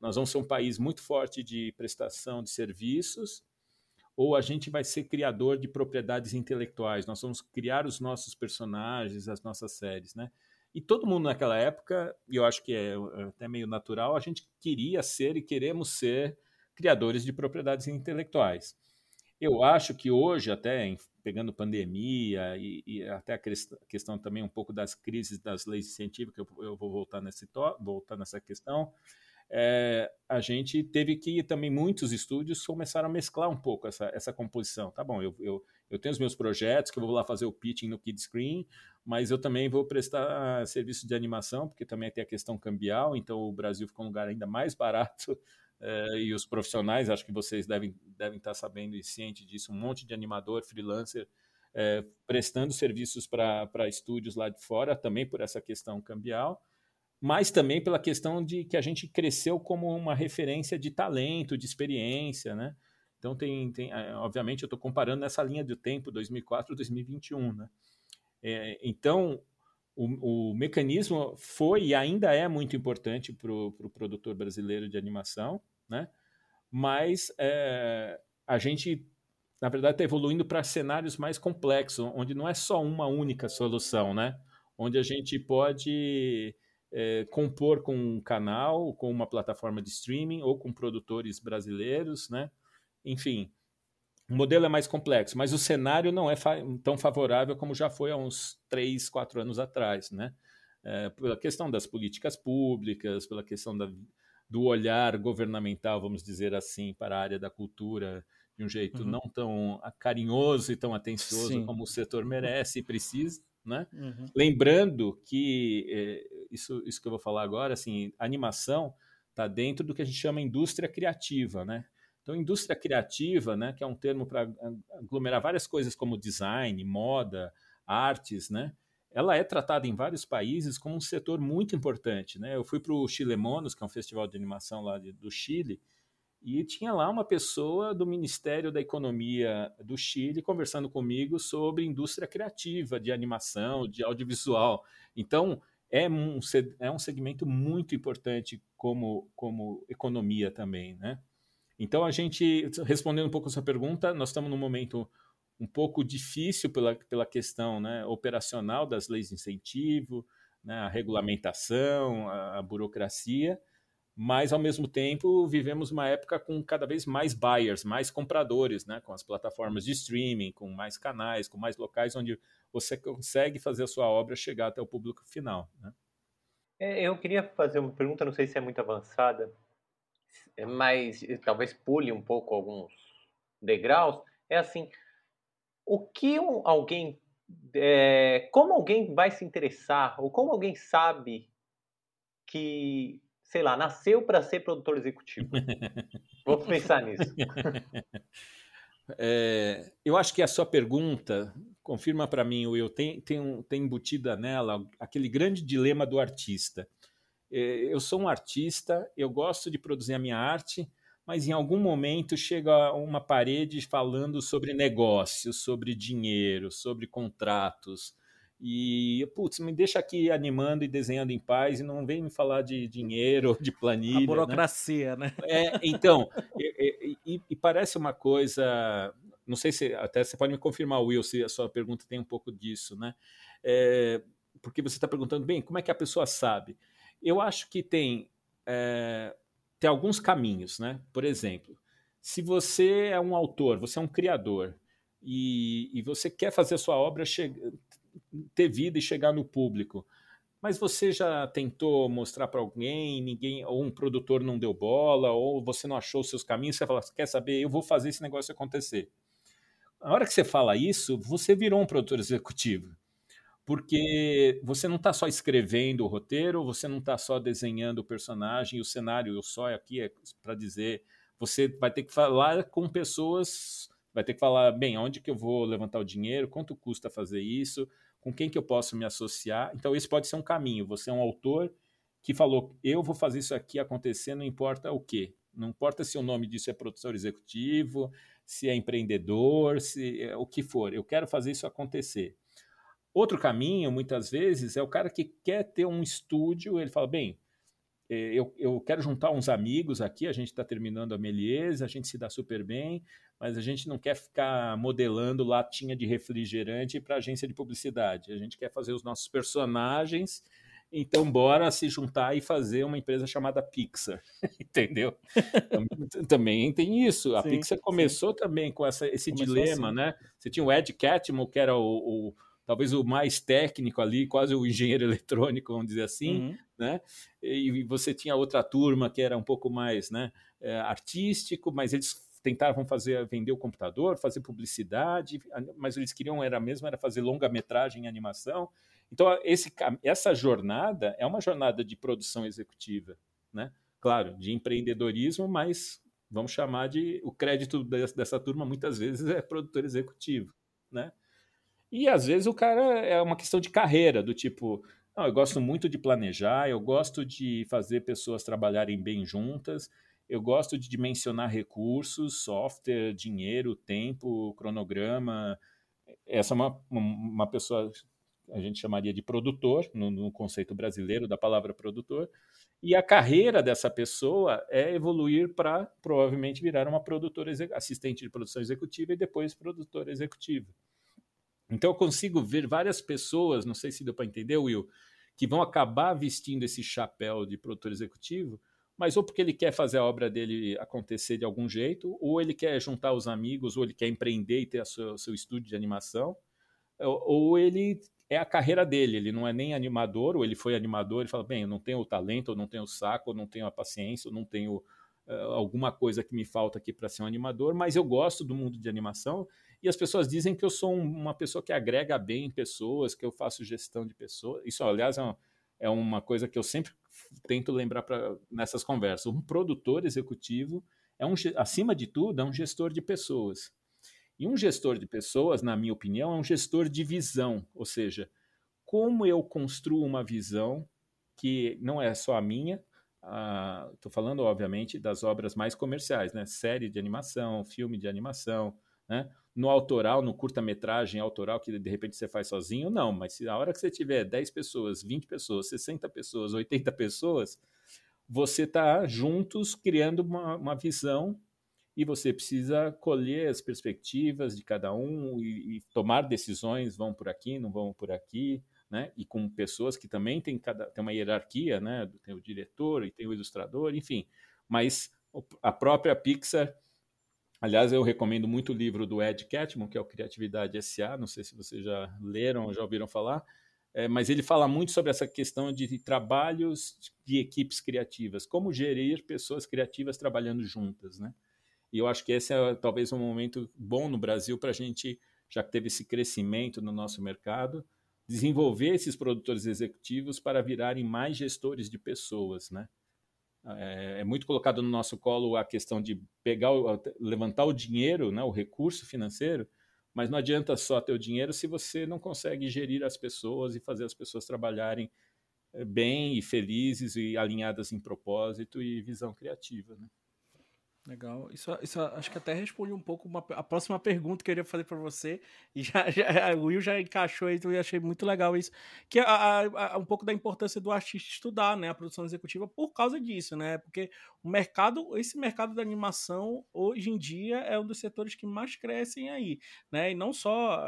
nós vamos ser um país muito forte de prestação de serviços, ou a gente vai ser criador de propriedades intelectuais? Nós vamos criar os nossos personagens, as nossas séries, né? E todo mundo naquela época, e eu acho que é, é até meio natural, a gente queria ser e queremos ser criadores de propriedades intelectuais. Eu acho que hoje, até pegando pandemia e, e até a questão também um pouco das crises das leis científicas, eu, eu vou voltar, nesse voltar nessa questão, é, a gente teve que também muitos estúdios começaram a mesclar um pouco essa, essa composição. Tá bom, eu, eu, eu tenho os meus projetos que eu vou lá fazer o pitching no Kid Screen, mas eu também vou prestar serviço de animação, porque também tem a questão cambial, então o Brasil ficou um lugar ainda mais barato Uh, e os profissionais, acho que vocês devem, devem estar sabendo e ciente disso, um monte de animador, freelancer, uh, prestando serviços para estúdios lá de fora, também por essa questão cambial, mas também pela questão de que a gente cresceu como uma referência de talento, de experiência, né? Então, tem, tem eh, obviamente, eu estou comparando nessa linha do tempo, 2004, 2021, né? É, então, o, o, mecanismo foi e ainda é muito importante para o pro produtor brasileiro de animação, né? Mas é, a gente, na verdade, está evoluindo para cenários mais complexos, onde não é só uma única solução, né? Onde a gente pode é, compor com um canal, com uma plataforma de streaming ou com produtores brasileiros, né? Enfim, o modelo é mais complexo, mas o cenário não é fa tão favorável como já foi há uns três, quatro anos atrás, né? É, pela questão das políticas públicas, pela questão da, do olhar governamental, vamos dizer assim, para a área da cultura de um jeito uhum. não tão carinhoso e tão atencioso Sim. como o setor merece e precisa. Né? Uhum. Lembrando que é, isso, isso que eu vou falar agora, assim, animação está dentro do que a gente chama indústria criativa, né? Então, indústria criativa, né, que é um termo para aglomerar várias coisas como design, moda, artes, né? Ela é tratada em vários países como um setor muito importante. Né? Eu fui para o Chilemonos, que é um festival de animação lá de, do Chile, e tinha lá uma pessoa do Ministério da Economia do Chile conversando comigo sobre indústria criativa, de animação, de audiovisual. Então, é um, é um segmento muito importante como, como economia também. Né? Então, a gente, respondendo um pouco a sua pergunta, nós estamos num momento um pouco difícil pela, pela questão né, operacional das leis de incentivo, né, a regulamentação, a, a, burocracia, mas ao mesmo tempo vivemos uma época com cada vez mais buyers, mais compradores, né, com as plataformas de streaming, com mais canais, com mais locais onde você consegue fazer a sua obra chegar até o público final. Né? É, eu queria fazer uma pergunta, não sei se é muito avançada, mas talvez pule um pouco alguns degraus. É assim, o que um, alguém, é, como alguém vai se interessar, ou como alguém sabe que, sei lá, nasceu para ser produtor executivo? Vou [laughs] pensar nisso. [laughs] É, eu acho que a sua pergunta confirma para mim, Will, tem, tem, tem embutida nela aquele grande dilema do artista. É, eu sou um artista, eu gosto de produzir a minha arte, mas em algum momento chega uma parede falando sobre negócios, sobre dinheiro, sobre contratos. E, putz, me deixa aqui animando e desenhando em paz e não vem me falar de dinheiro, [laughs] de planilha. A né? burocracia, né? né? É, então, e, e, e, parece uma coisa. Não sei se até você pode me confirmar, Will, se a sua pergunta tem um pouco disso, né? É, porque você está perguntando, bem, como é que a pessoa sabe? Eu acho que tem é, tem alguns caminhos, né? Por exemplo, se você é um autor, você é um criador e, e você quer fazer a sua obra ter vida e chegar no público, mas você já tentou mostrar para alguém, ninguém, ou um produtor não deu bola, ou você não achou os seus caminhos, você fala, quer saber, eu vou fazer esse negócio acontecer. Na hora que você fala isso, você virou um produtor executivo porque você não está só escrevendo o roteiro, você não está só desenhando o personagem, o cenário, o só aqui é para dizer, você vai ter que falar com pessoas, vai ter que falar, bem, onde que eu vou levantar o dinheiro, quanto custa fazer isso, com quem que eu posso me associar. Então esse pode ser um caminho. Você é um autor que falou, eu vou fazer isso aqui acontecer, não importa o quê. Não importa se o nome disso é produtor executivo, se é empreendedor, se é o que for. Eu quero fazer isso acontecer. Outro caminho, muitas vezes, é o cara que quer ter um estúdio, ele fala, bem, é, eu, eu quero juntar uns amigos aqui, a gente está terminando a Melies, a gente se dá super bem, mas a gente não quer ficar modelando latinha de refrigerante para agência de publicidade. A gente quer fazer os nossos personagens, então bora se juntar e fazer uma empresa chamada Pixar, [laughs] entendeu? também tem isso. A sim, Pixar começou sim. também com essa, esse começou dilema, assim. né? Você tinha o Ed Catmull, que era o, o talvez o mais técnico ali, quase o engenheiro [laughs] eletrônico, vamos dizer assim, uhum. né? E você tinha outra turma que era um pouco mais, né, é, artístico, mas eles tentavam fazer vender o computador, fazer publicidade, mas eles queriam era mesmo era fazer longa-metragem em animação. Então esse, essa jornada é uma jornada de produção executiva, né? Claro, de empreendedorismo, mas vamos chamar de o crédito dessa turma muitas vezes é produtor executivo, né? E às vezes o cara é uma questão de carreira, do tipo, não, eu gosto muito de planejar, eu gosto de fazer pessoas trabalharem bem juntas, eu gosto de dimensionar recursos, software, dinheiro, tempo, cronograma. Essa é uma, uma pessoa, a gente chamaria de produtor, no, no conceito brasileiro da palavra produtor. E a carreira dessa pessoa é evoluir para provavelmente virar uma produtora, assistente de produção executiva e depois produtora executiva. Então eu consigo ver várias pessoas, não sei se deu para entender, Will, que vão acabar vestindo esse chapéu de produtor executivo mas ou porque ele quer fazer a obra dele acontecer de algum jeito, ou ele quer juntar os amigos, ou ele quer empreender e ter o seu, seu estúdio de animação, ou ele é a carreira dele, ele não é nem animador, ou ele foi animador e fala, bem, eu não tenho o talento, eu não tenho o saco, eu não tenho a paciência, eu não tenho uh, alguma coisa que me falta aqui para ser um animador, mas eu gosto do mundo de animação e as pessoas dizem que eu sou uma pessoa que agrega bem pessoas, que eu faço gestão de pessoas. Isso, aliás, é uma, é uma coisa que eu sempre tento lembrar pra, nessas conversas. Um produtor executivo é um, acima de tudo, é um gestor de pessoas. E um gestor de pessoas, na minha opinião, é um gestor de visão, ou seja, como eu construo uma visão que não é só a minha, estou falando, obviamente, das obras mais comerciais, né? série de animação, filme de animação, né? No autoral, no curta-metragem autoral que de repente você faz sozinho, não, mas se a hora que você tiver 10 pessoas, 20 pessoas, 60 pessoas, 80 pessoas, você está juntos criando uma, uma, visão e você precisa colher as perspectivas de cada um e, e, tomar decisões, vão por aqui, não vão por aqui, né? E com pessoas que também tem, cada, tem uma hierarquia, né? Tem o diretor e tem o ilustrador, enfim. Mas a própria Pixar Aliás, eu recomendo muito o livro do Ed Catmull, que é o Criatividade S.A., não sei se vocês já leram ou já ouviram falar, é, mas ele fala muito sobre essa questão de trabalhos de equipes criativas, como gerir pessoas criativas trabalhando juntas, né? E eu acho que esse é talvez um momento bom no Brasil para a gente, já que teve esse crescimento no nosso mercado, desenvolver esses produtores executivos para virarem mais gestores de pessoas, né? É, é, muito colocado no nosso colo a questão de pegar, levantar o dinheiro, né, o recurso financeiro, mas não adianta só ter o dinheiro se você não consegue gerir as pessoas e fazer as pessoas trabalharem é, bem e felizes e alinhadas em propósito e visão criativa. Né? Legal. Isso, isso acho que até responde um pouco uma, a próxima pergunta que eu iria fazer para você. [laughs] E já, já, o Will já encaixou aí, então eu achei muito legal isso. Que é a, a, um pouco da importância do artista estudar né, a produção executiva por causa disso, né? Porque o mercado, esse mercado da animação, hoje em dia, é um dos setores que mais crescem aí. Né? E não só,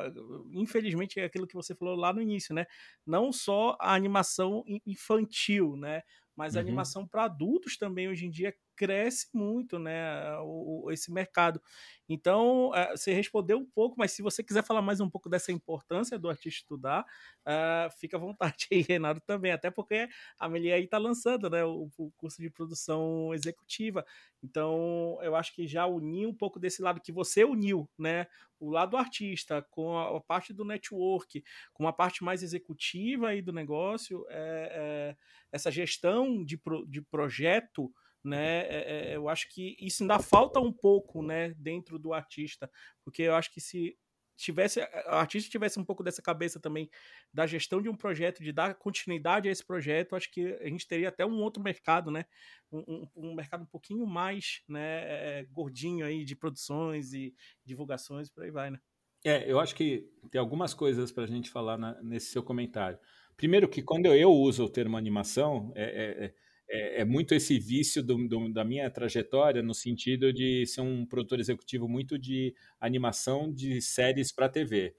infelizmente, é aquilo que você falou lá no início, né? Não só a animação infantil, né? Mas a uhum. animação para adultos também hoje em dia cresce muito, né, o, esse mercado. Então, uh, você respondeu um pouco, mas se você quiser falar mais um pouco dessa importância do artista estudar, uh, fica à vontade aí, [laughs] Renato, também, até porque a Melia aí está lançando, né, o, o, curso de produção executiva. Então, eu acho que já uniu um pouco desse lado que você uniu, né, o lado artista com a, a parte do network, com uma parte mais executiva aí do negócio, é, é, essa gestão de, pro, de projeto, né? É, é, eu acho que isso ainda falta um pouco, né, dentro do artista, porque eu acho que se tivesse, o artista tivesse um pouco dessa cabeça também da gestão de um projeto, de dar continuidade a esse projeto, acho que a gente teria até um outro mercado, né? Um, um, um mercado um pouquinho mais né, é, gordinho aí de produções e divulgações, por aí vai, né? É, eu acho que tem algumas coisas para a gente falar na, nesse seu comentário. Primeiro que quando eu uso o termo animação, é, é, é é, muito esse vício do, do, da minha trajetória no sentido de ser um produtor executivo muito de animação de séries para TV.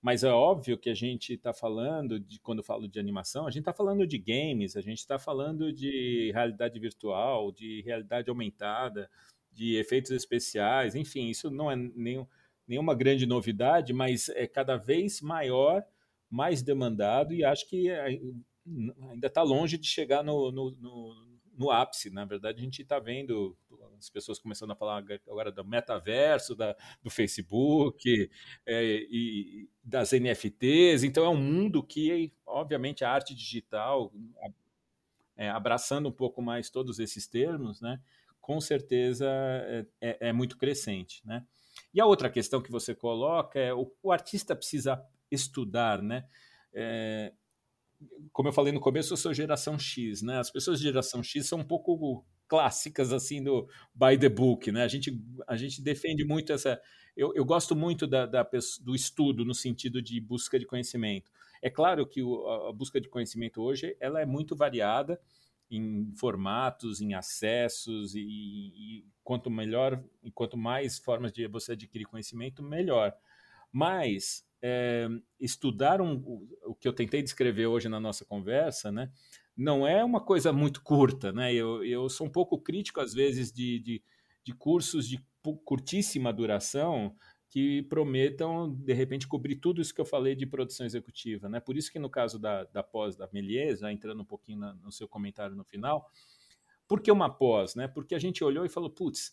Mas é óbvio que a gente está falando, de, quando eu falo de animação, a gente está falando de games, a gente está falando de realidade virtual, de realidade aumentada, de efeitos especiais, enfim, isso não é nenhum, nenhuma grande novidade, mas é cada vez maior, mais demandado e acho que ainda está longe de chegar no, no, no, no, ápice. Na verdade, a gente está vendo as pessoas começando a falar agora do metaverso, da, do Facebook é, e das NFTs. Então, é um mundo que, obviamente, a arte digital, é, abraçando um pouco mais todos esses termos, né, com certeza é, é, é muito crescente. Né? E a outra questão que você coloca é o, o artista precisa estudar, né? É, como eu falei no começo, eu sou geração X, né? As pessoas de geração X são um pouco clássicas assim do by the book, né? A gente a gente defende muito essa. Eu, eu gosto muito da, da, do estudo no sentido de busca de conhecimento. É claro que o, a busca de conhecimento hoje ela é muito variada em formatos, em acessos e, e quanto melhor, e quanto mais formas de você adquirir conhecimento, melhor. Mas é, estudar um, o que eu tentei descrever hoje na nossa conversa, né, não é uma coisa muito curta. Né? Eu, eu sou um pouco crítico, às vezes, de, de, de cursos de curtíssima duração que prometam, de repente, cobrir tudo isso que eu falei de produção executiva. Né? Por isso que, no caso da, da pós da Melies, já entrando um pouquinho na, no seu comentário no final, por que uma pós? Né? Porque a gente olhou e falou, putz,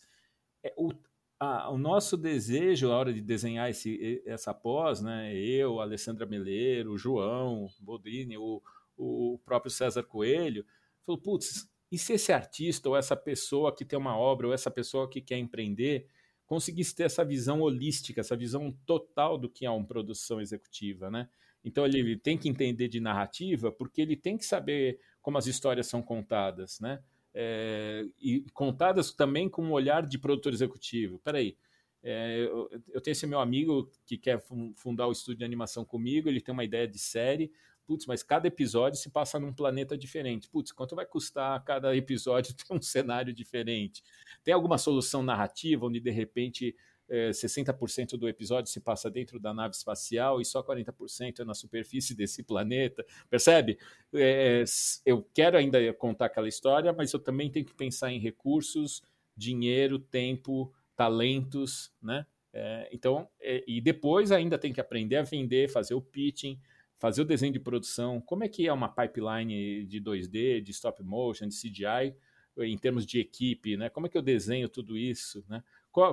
é, o, a, o nosso desejo, a hora de desenhar esse, essa pós, né, eu, Alessandra Meleiro, o João Bodrini, o, o próprio César Coelho, falou, putz, e se esse artista ou essa pessoa que tem uma obra ou essa pessoa que quer empreender conseguisse ter essa visão holística, essa visão total do que é uma produção executiva, né? Então ele tem que entender de narrativa porque ele tem que saber como as histórias são contadas, né? É, e contadas também com um olhar de produtor executivo. Peraí, é, eu, eu tenho esse meu amigo que quer fundar o estúdio de animação comigo, ele tem uma ideia de série, putz, mas cada episódio se passa num planeta diferente. Putz, quanto vai custar cada episódio [laughs] ter um cenário diferente? Tem alguma solução narrativa onde de repente é, 60% do episódio se passa dentro da nave espacial e só 40% é na superfície desse planeta. Percebe? É, eu quero ainda contar aquela história, mas eu também tenho que pensar em recursos, dinheiro, tempo, talentos, né? É, então, é, e depois ainda tem que aprender a vender, fazer o pitching, fazer o desenho de produção, como é que é uma pipeline de 2D, de stop motion, de CGI, em termos de equipe, né? Como é que eu desenho tudo isso, né?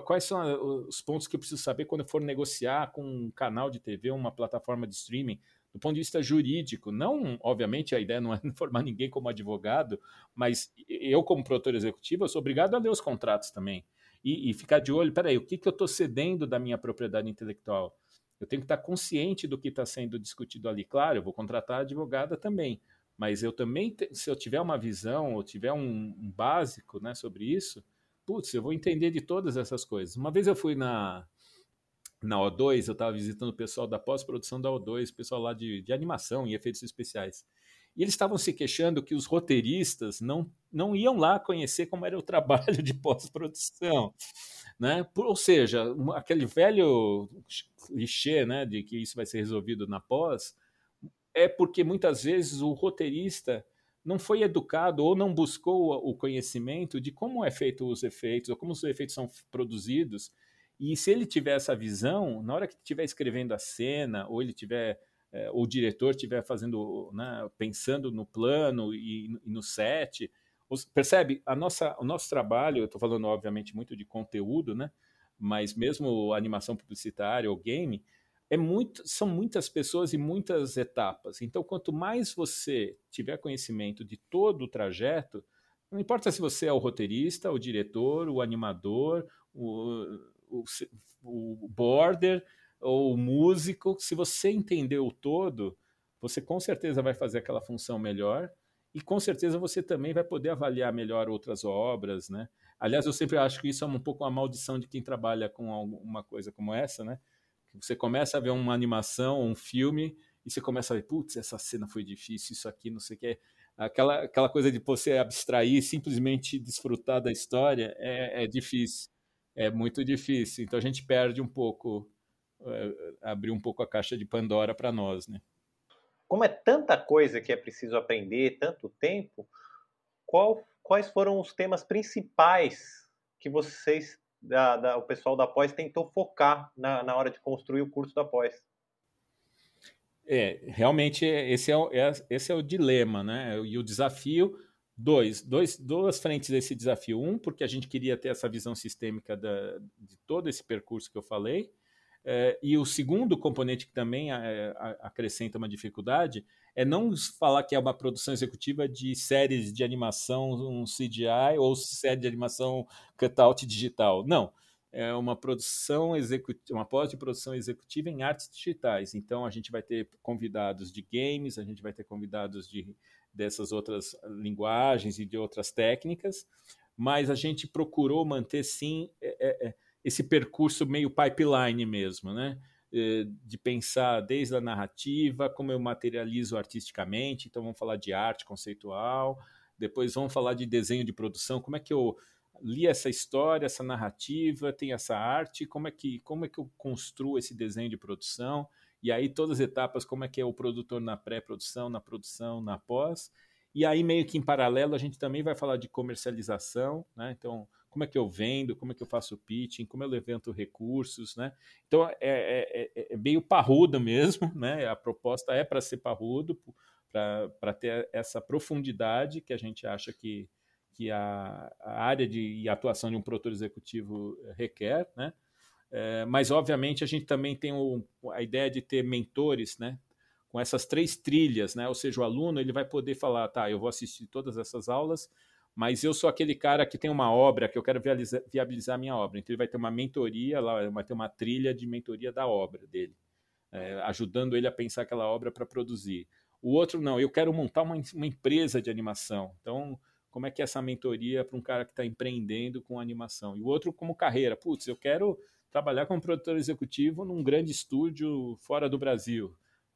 Quais são os pontos que eu preciso saber quando eu for negociar com um canal de TV, uma plataforma de streaming, do ponto de vista jurídico? Não, obviamente, a ideia não é [laughs] formar ninguém como advogado, mas eu, como produtor executivo, eu sou obrigado a ler os contratos também e, e ficar de olho. Peraí, o que, que eu estou cedendo da minha propriedade intelectual? Eu tenho que estar consciente do que está sendo discutido ali. Claro, eu vou contratar advogada também, mas eu também, se eu tiver uma visão ou tiver um, um básico né, sobre isso, putz, eu vou entender de todas essas coisas. Uma vez eu fui na, na O2, eu estava visitando o pessoal da pós-produção da O2, pessoal lá de, de animação e efeitos especiais. E eles estavam se queixando que os roteiristas não, não iam lá conhecer como era o [laughs] trabalho de pós-produção. Né? Ou seja, aquele velho clichê né, de que isso vai ser resolvido na pós, é porque muitas vezes o roteirista não foi educado ou não buscou o conhecimento de como é feito os efeitos, ou como os efeitos são produzidos. E se ele tiver essa visão, na hora que estiver escrevendo a cena, ou ele tiver, é, ou o diretor estiver fazendo, né, pensando no plano e, e no set, percebe? A nossa, o nosso trabalho, eu estou falando obviamente muito de conteúdo, né? Mas mesmo animação publicitária ou game, é muito, são muitas pessoas e muitas etapas. Então, quanto mais você tiver conhecimento de todo o trajeto, não importa se você é o roteirista, o diretor, o animador, o, o, o border, ou músico, se você entender o todo, você com certeza vai fazer aquela função melhor e com certeza você também vai poder avaliar melhor outras obras, né? Aliás, eu sempre acho que isso é um pouco uma maldição de quem trabalha com alguma coisa como essa, né? Você começa a ver uma animação, um filme, e você começa a ver, putz, essa cena foi difícil, isso aqui, não sei o que. Aquela, aquela coisa de você abstrair, simplesmente desfrutar da história, é, é difícil. É muito difícil. Então a gente perde um pouco, é, abrir um pouco a caixa de Pandora para nós, né? Como é tanta coisa que é preciso aprender, tanto tempo, qual, quais foram os temas principais que vocês, da, da, o pessoal da pós, tentou focar na, na hora de construir o curso da pós? É, realmente esse é, o, é, esse é o dilema, né? E o desafio, dois, dois, duas frentes desse desafio. Um, porque a gente queria ter essa visão sistêmica da, de todo esse percurso que eu falei, é, e o segundo componente que também é, acrescenta uma dificuldade é não falar que é uma produção executiva de séries de animação, um CGI ou série de animação cutout digital. Não. É uma produção executiva, uma pós-produção executiva em artes digitais. Então a gente vai ter convidados de games, a gente vai ter convidados de dessas outras linguagens e de outras técnicas, mas a gente procurou manter sim é, é, esse percurso meio pipeline mesmo, né? Eh, de pensar desde a narrativa, como eu materializo artisticamente, então vamos falar de arte conceitual, depois vamos falar de desenho de produção, como é que eu li essa história, essa narrativa, tem essa arte, como é que como é que eu construo esse desenho de produção? E aí todas as etapas, como é que é o produtor na pré-produção, na produção, na pós. E aí meio que em paralelo a gente também vai falar de comercialização, né? Então, como é que eu vendo, como é que eu faço pitching, como eu levanto recursos, né? Então é, é, é, é meio parrudo mesmo, né? A proposta é para ser parrudo, para ter essa profundidade que a gente acha que, que a, a área de atuação de um produtor executivo requer, né? É, mas obviamente a gente também tem a ideia de ter mentores, né? Com essas três trilhas, né? Ou seja, o aluno ele vai poder falar, tá, eu vou assistir todas essas aulas, mas eu sou aquele cara que tem uma obra que eu quero viabilizar, a minha obra. Então ele vai ter uma mentoria, lá vai ter uma trilha de mentoria da obra dele, é, ajudando ele a pensar aquela obra para produzir. O outro não, eu quero montar uma, uma, empresa de animação. Então, como é que é essa mentoria para um cara que está empreendendo com animação? E o outro como carreira, putz, eu quero trabalhar como produtor executivo num grande estúdio fora do Brasil.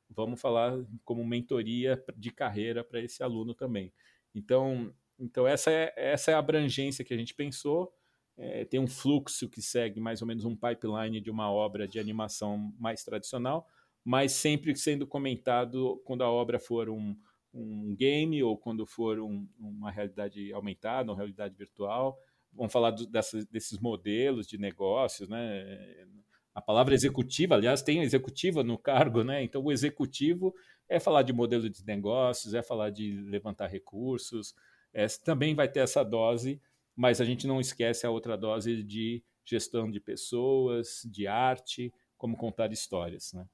Vamos falar como mentoria de carreira para esse aluno também. Então, então, essa é, essa é a abrangência que a gente pensou. É, tem um fluxo que segue mais ou menos um pipeline de uma obra de animação mais tradicional, mas sempre sendo comentado quando a obra for um, um game ou quando for um, uma realidade aumentada, uma realidade virtual. Vamos falar do, desses modelos de negócios, né? A palavra executiva, aliás, tem executiva no cargo, né? Então, o executivo é falar de modelo de negócios, é falar de levantar recursos, é, também vai ter essa dose, mas a gente não esquece a outra dose de gestão de pessoas, de arte, como contar histórias, né?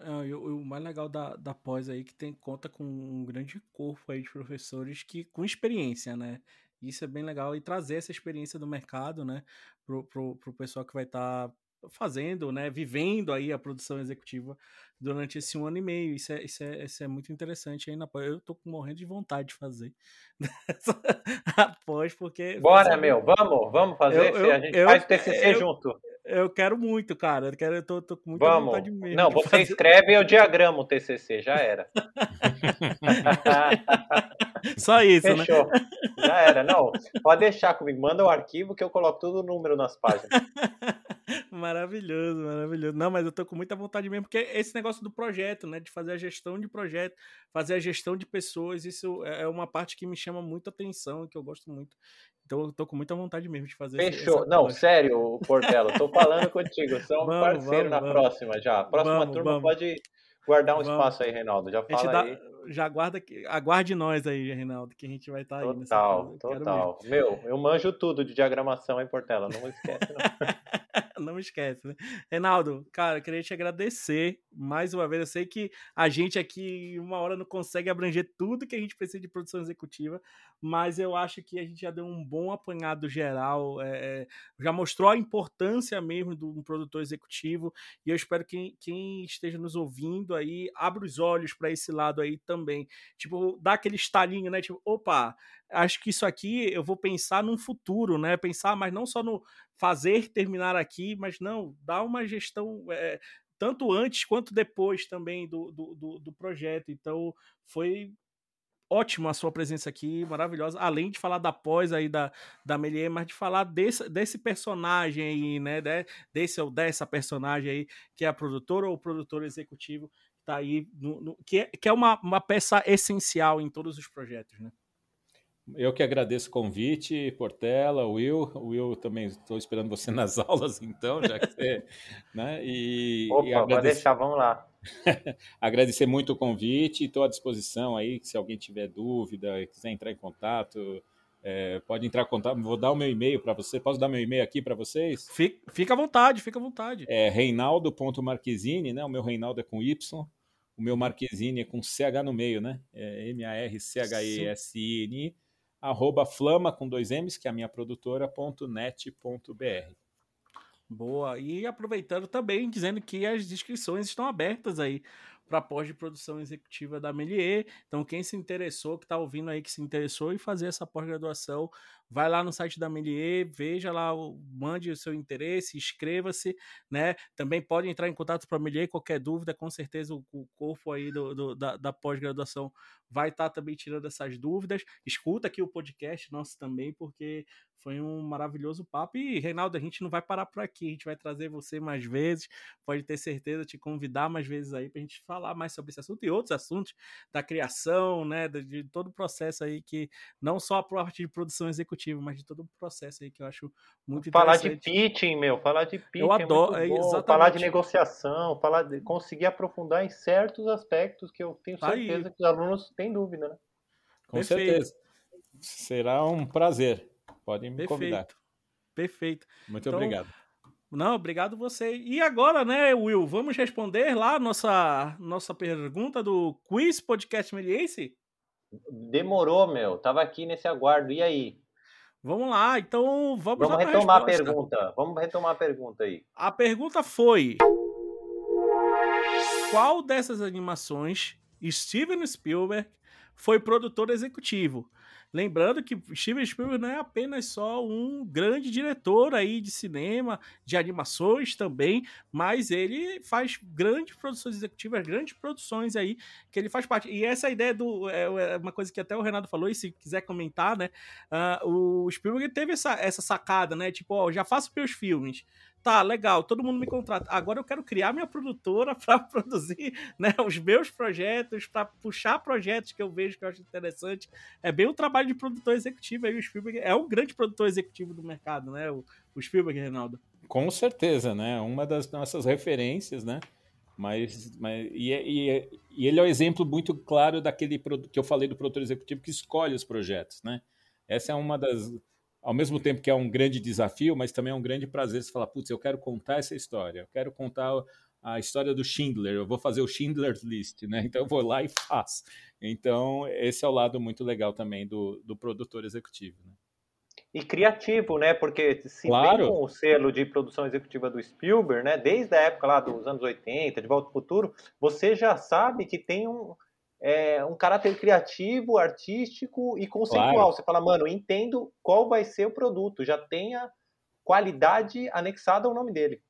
É, o, o mais legal da, da pós aí é que tem conta com um grande corpo aí de professores que com experiência, né? Isso é bem legal e trazer essa experiência do mercado, né, pro, pro, pro pessoal que vai estar tá fazendo, né, vivendo aí a produção executiva durante esse um ano e meio. Isso é, isso é, isso é muito interessante aí na Eu tô morrendo de vontade de fazer [laughs] após, porque. Bora, meu, vamos, vamos fazer. Eu, eu, a gente eu, faz o TCC eu, junto. Eu quero muito, cara. Eu, quero, eu tô, tô com muita vamos. vontade mesmo. Não, você fazer... escreve e eu diagramo o TCC, já era. [laughs] Só isso, né? Fechou. né? Já era. Não, pode deixar comigo. Manda o arquivo que eu coloco tudo o número nas páginas. [laughs] Maravilhoso, maravilhoso. Não, mas eu tô com muita vontade mesmo, porque esse negócio do projeto, né? De fazer a gestão de projeto, fazer a gestão de pessoas, isso é, é uma parte que me chama muito atenção, que eu gosto muito. Então eu tô com muita vontade mesmo de fazer Fechou. Não, sério, Portela, tô falando contigo. Um [laughs] vamos, parceiro vamos, na vamos. próxima já. A próxima turma pode guardar um espaço aí, Reinaldo. Já fala dá, aí. Já aguarda, aguarde nós aí, Reinaldo, que a gente vai estar tá aí. Total, total. Meu, eu manjo tudo de diagramação, hein, Portela? Não esquece, não. [laughs] não esquece, né? Reinaldo, cara, queria te agradecer mais uma vez. Eu sei que a gente aqui, uma hora, não consegue abranger tudo que a gente precisa de produção executiva, mas eu acho que a gente já deu um bom apanhado geral, é, já mostrou a importância mesmo do um produtor executivo, e eu espero que quem esteja nos ouvindo aí abra os olhos para esse lado aí também. Tipo, dá aquele estalinho, né? Tipo, opa, acho que isso aqui eu vou pensar num futuro, né? Pensar, mas não só no fazer terminar aqui, mas não, dar uma gestão é, tanto antes quanto depois também do, do, do, do projeto. Então, foi ótimo a sua presença aqui, maravilhosa. Além de falar da pós aí da, da Melier, mas de falar desse, desse personagem aí, né? De, desse ou dessa personagem aí, que é a produtora ou produtor executivo, tá aí, no, no, que, é, que é uma, uma peça essencial em todos os projetos, né? Eu que agradeço o convite, Portela, Will. Will, também estou esperando você [laughs] nas aulas, então, já que você. [laughs] né? E, Opa, e agradecer... deixar, vamos lá. [laughs] agradecer muito o convite, estou à disposição aí, se alguém tiver dúvida, quiser entrar em contato, é, pode entrar em contato. Vou dar o meu e-mail para você. Posso dar meu e-mail aqui para vocês? Fica, fica à vontade, fica à vontade. É reinaldo.marquezine, né? O meu Reinaldo é com Y. O meu Marquezine é com CH no meio, né? É M-A-R-C-H-E-S-I-N-I arroba flama com dois M's, que é a minha produtora.net.br. Boa. E aproveitando também, dizendo que as inscrições estão abertas aí para pós de produção executiva da Melier. Então, quem se interessou, que está ouvindo aí, que se interessou em fazer essa pós-graduação, vai lá no site da Melier, veja lá, mande o seu interesse, inscreva-se, né? Também pode entrar em contato para a Melier, qualquer dúvida, com certeza o, o corpo aí do, do da, da pós-graduação vai estar tá também tirando essas dúvidas. Escuta aqui o podcast nosso também, porque foi um maravilhoso papo. E, Reinaldo, a gente não vai parar por aqui. A gente vai trazer você mais vezes. Pode ter certeza, te convidar mais vezes aí para a gente falar mais sobre esse assunto e outros assuntos da criação, né? De, de, todo o processo aí que não só a parte de produção executiva, mas de todo o processo aí que eu acho muito falar interessante. Falar de pitching, meu. Falar de pitching. Eu é adoro. É exatamente. Falar de negociação, falar de, conseguir aprofundar em certos aspectos que eu tenho certeza aí. que os alunos têm dúvida, né? Com Perfeito. certeza. Será um prazer. Podem me Perfeito. convidar. Perfeito. Muito então, obrigado. Não, obrigado você. E agora, né, Will, vamos responder lá nossa nossa pergunta do Quiz Podcast Meliense? Demorou, meu. Tava aqui nesse aguardo. E aí? Vamos lá, então vamos, vamos retomar a pergunta. Vamos retomar a pergunta aí. A pergunta foi: Qual dessas animações Steven Spielberg foi produtor executivo? Lembrando que Steven Spielberg não é apenas só um grande diretor aí de cinema, de animações também, mas ele faz grandes produções executivas, grandes produções aí que ele faz parte. E essa ideia do é, é uma coisa que até o Renato falou e se quiser comentar, né? Uh, o Spielberg teve essa, essa sacada, né? Tipo, ó, já faço meus filmes tá, legal, todo mundo me contrata. Agora eu quero criar minha produtora [laughs] para produzir né, os meus projetos, para puxar projetos que eu vejo que eu acho interessante. É bem o trabalho de produtor executivo aí, o Spielberg é um grande produtor executivo do mercado, né? O, o Spielberg, Reinaldo. Com certeza, né? Uma das nossas referências, né? Mas, mas e, e, e ele é o um exemplo muito claro daquele que eu falei do produtor executivo que escolhe os projetos, né? Essa é uma das ao mesmo tempo que é um grande desafio, mas também é um grande prazer você falar, putz, eu quero contar essa história, eu quero contar a história do Schindler, eu vou fazer o Schindler's List, né? Então eu vou lá e faço. Então, esse é o lado muito legal também do, do produtor executivo. Né? E criativo, né? Porque se claro. o selo de produção executiva do Spielberg, né? Desde a época lá dos anos 80, de Volta ao Futuro, você já sabe que tem um, é, um caráter criativo, artístico e conceitual. Claro. Você fala, mano, entendo qual vai ser o produto, já tenha qualidade anexada ao nome dele.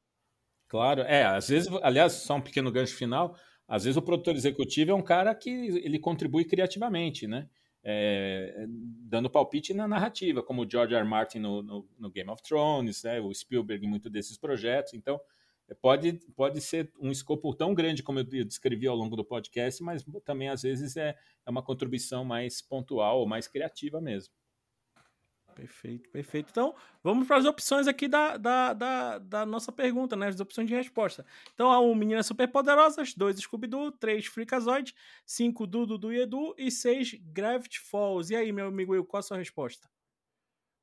Claro, é, às vezes, aliás, só um pequeno gancho final, às vezes o produtor executivo é um cara que ele contribui criativamente, né? É, dando palpite na narrativa, como o George R. R. Martin no, no, no Game of Thrones, né? o Spielberg em muitos desses projetos. Então, pode, pode ser um escopo tão grande como eu descrevi ao longo do podcast, mas também às vezes é, é uma contribuição mais pontual ou mais criativa mesmo. Perfeito, perfeito. Então, vamos para as opções aqui da, da, da, da, nossa pergunta, né? As opções de resposta. Então, a 1, Meninas Superpoderosas, 2, Scooby-Doo, 3, Freakazoid, 5, Dudu, Dudu e Edu e 6, Gravity Falls. E aí, meu amigo Will, qual a sua resposta?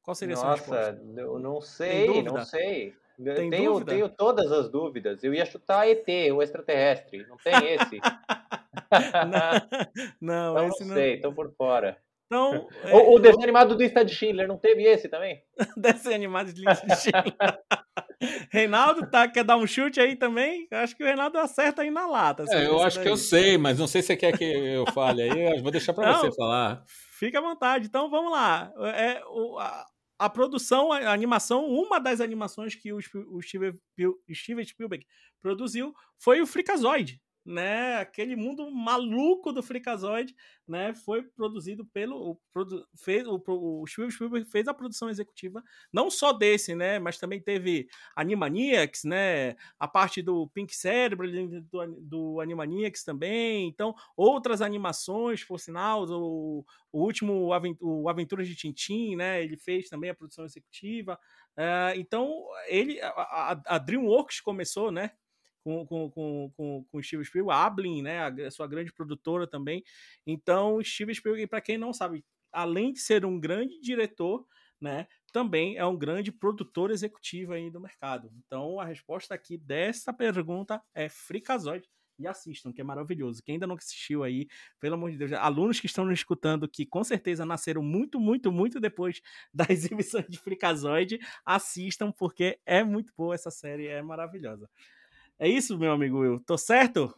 Qual seria Nossa, a sua resposta? eu não sei, não sei. Tem tenho, dúvida? tenho todas as dúvidas. Eu ia chutar ET, o extraterrestre. Não tem esse. [laughs] não, não, esse não sei, estou por fora. Então, é... o, o, desenho animado do Lista de Schindler, não teve esse também? [laughs] desenho animado de Lista de Schindler. [laughs] Reinaldo, tá, quer dar um chute aí também? Eu acho que o Reinaldo acerta aí na lata. É, eu acho daí. que eu sei, mas não sei se você quer que eu fale aí. Eu vou deixar para você falar. Fica à vontade. Então, vamos lá. É, o, a, a produção, a animação, uma das animações que o, o Steven, Spielberg produziu foi o Freakazoid, né? Aquele mundo maluco do Freakazoid, né? Foi produzido pelo o, fez o, o Spielberg fez a produção executiva, não só desse, né? Mas também teve Animaniacs, né? A parte do Pink Cérebro do, do Animaniacs também. Então outras animações, por sinal, o, o último o Aventuras de Tintim, né? Ele fez também a produção executiva. Uh, então ele a, a DreamWorks começou, né? Com, com, com, com, com Steven Spielberg, a Ablin, né, a sua grande produtora também. Então, Steven Spielberg, para quem não sabe, além de ser um grande diretor, né, também é um grande produtor executivo aí do mercado. Então, a resposta aqui dessa pergunta é Freakazoid. E assistam, que é maravilhoso. Quem ainda não assistiu aí, pelo amor de Deus, alunos que estão nos escutando, que com certeza nasceram muito, muito, muito depois [laughs] da exibição de Freakazoid, assistam, porque é muito boa essa série, é maravilhosa. É isso, meu amigo Will. Tô certo?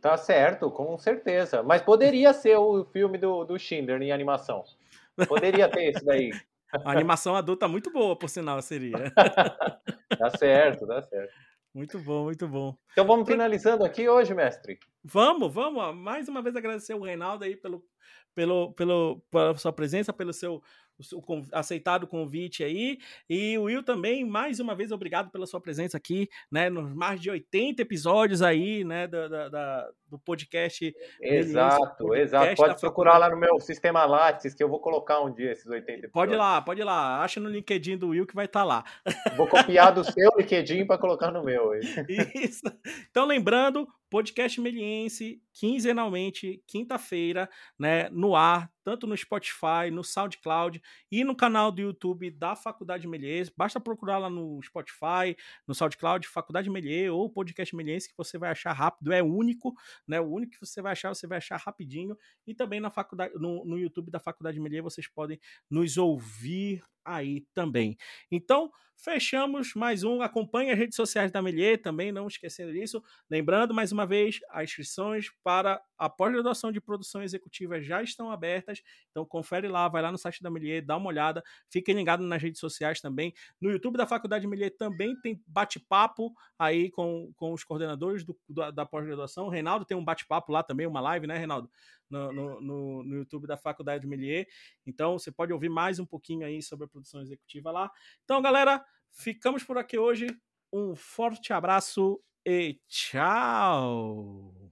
Tá certo, com certeza. Mas poderia ser o filme do, do Schindler em animação. Poderia ter esse daí. A animação adulta muito boa, por sinal, seria. Dá [laughs] certo, dá certo. Muito bom, muito bom. Então vamos finalizando aqui hoje, mestre. Vamos, vamos. Mais uma vez agradecer o Reinaldo aí pelo, pelo, pelo, pela sua presença, pelo seu o, aceitado o convite aí. E o Will também, mais uma vez, obrigado pela sua presença aqui, né? Nos mais de 80 episódios aí, né? Da, da, da do podcast. Exato, podcast exato. Pode procurar lá no meu sistema Lattes, que eu vou colocar um dia esses 80 episódios. Pode ir lá, pode ir lá. Acha no LinkedIn do Will que vai estar tá lá. Vou copiar do seu LinkedIn para colocar no meu. [laughs] Isso. Então, lembrando, podcast Meliense, quinzenalmente, quinta-feira, né, no ar, tanto no Spotify, no SoundCloud e no canal do YouTube da Faculdade Meliense. Basta procurar lá no Spotify, no SoundCloud, Faculdade Melier ou Podcast Meliense, que você vai achar rápido, é único, né? O único que você vai achar, você vai achar rapidinho. E também na faculdade, no, no YouTube da Faculdade Melier, vocês podem nos ouvir aí também. Então, fechamos mais um. Acompanhe as redes sociais da Melier também, não esquecendo disso. Lembrando, mais uma vez, as inscrições para a pós-graduação de produção executiva já estão abertas. Então, confere lá, vai lá no site da Melier, dá uma olhada. Fiquem ligados nas redes sociais também. No YouTube da Faculdade Melier também tem bate-papo aí com, com os coordenadores do, da, da pós-graduação. Reinaldo tem um bate-papo lá também, uma live, né, Reinaldo? No, no, no, YouTube da Faculdade Melier. Então, você pode ouvir mais um pouquinho aí sobre a produção executiva lá. Então, galera, ficamos por aqui hoje. Um forte abraço e tchau!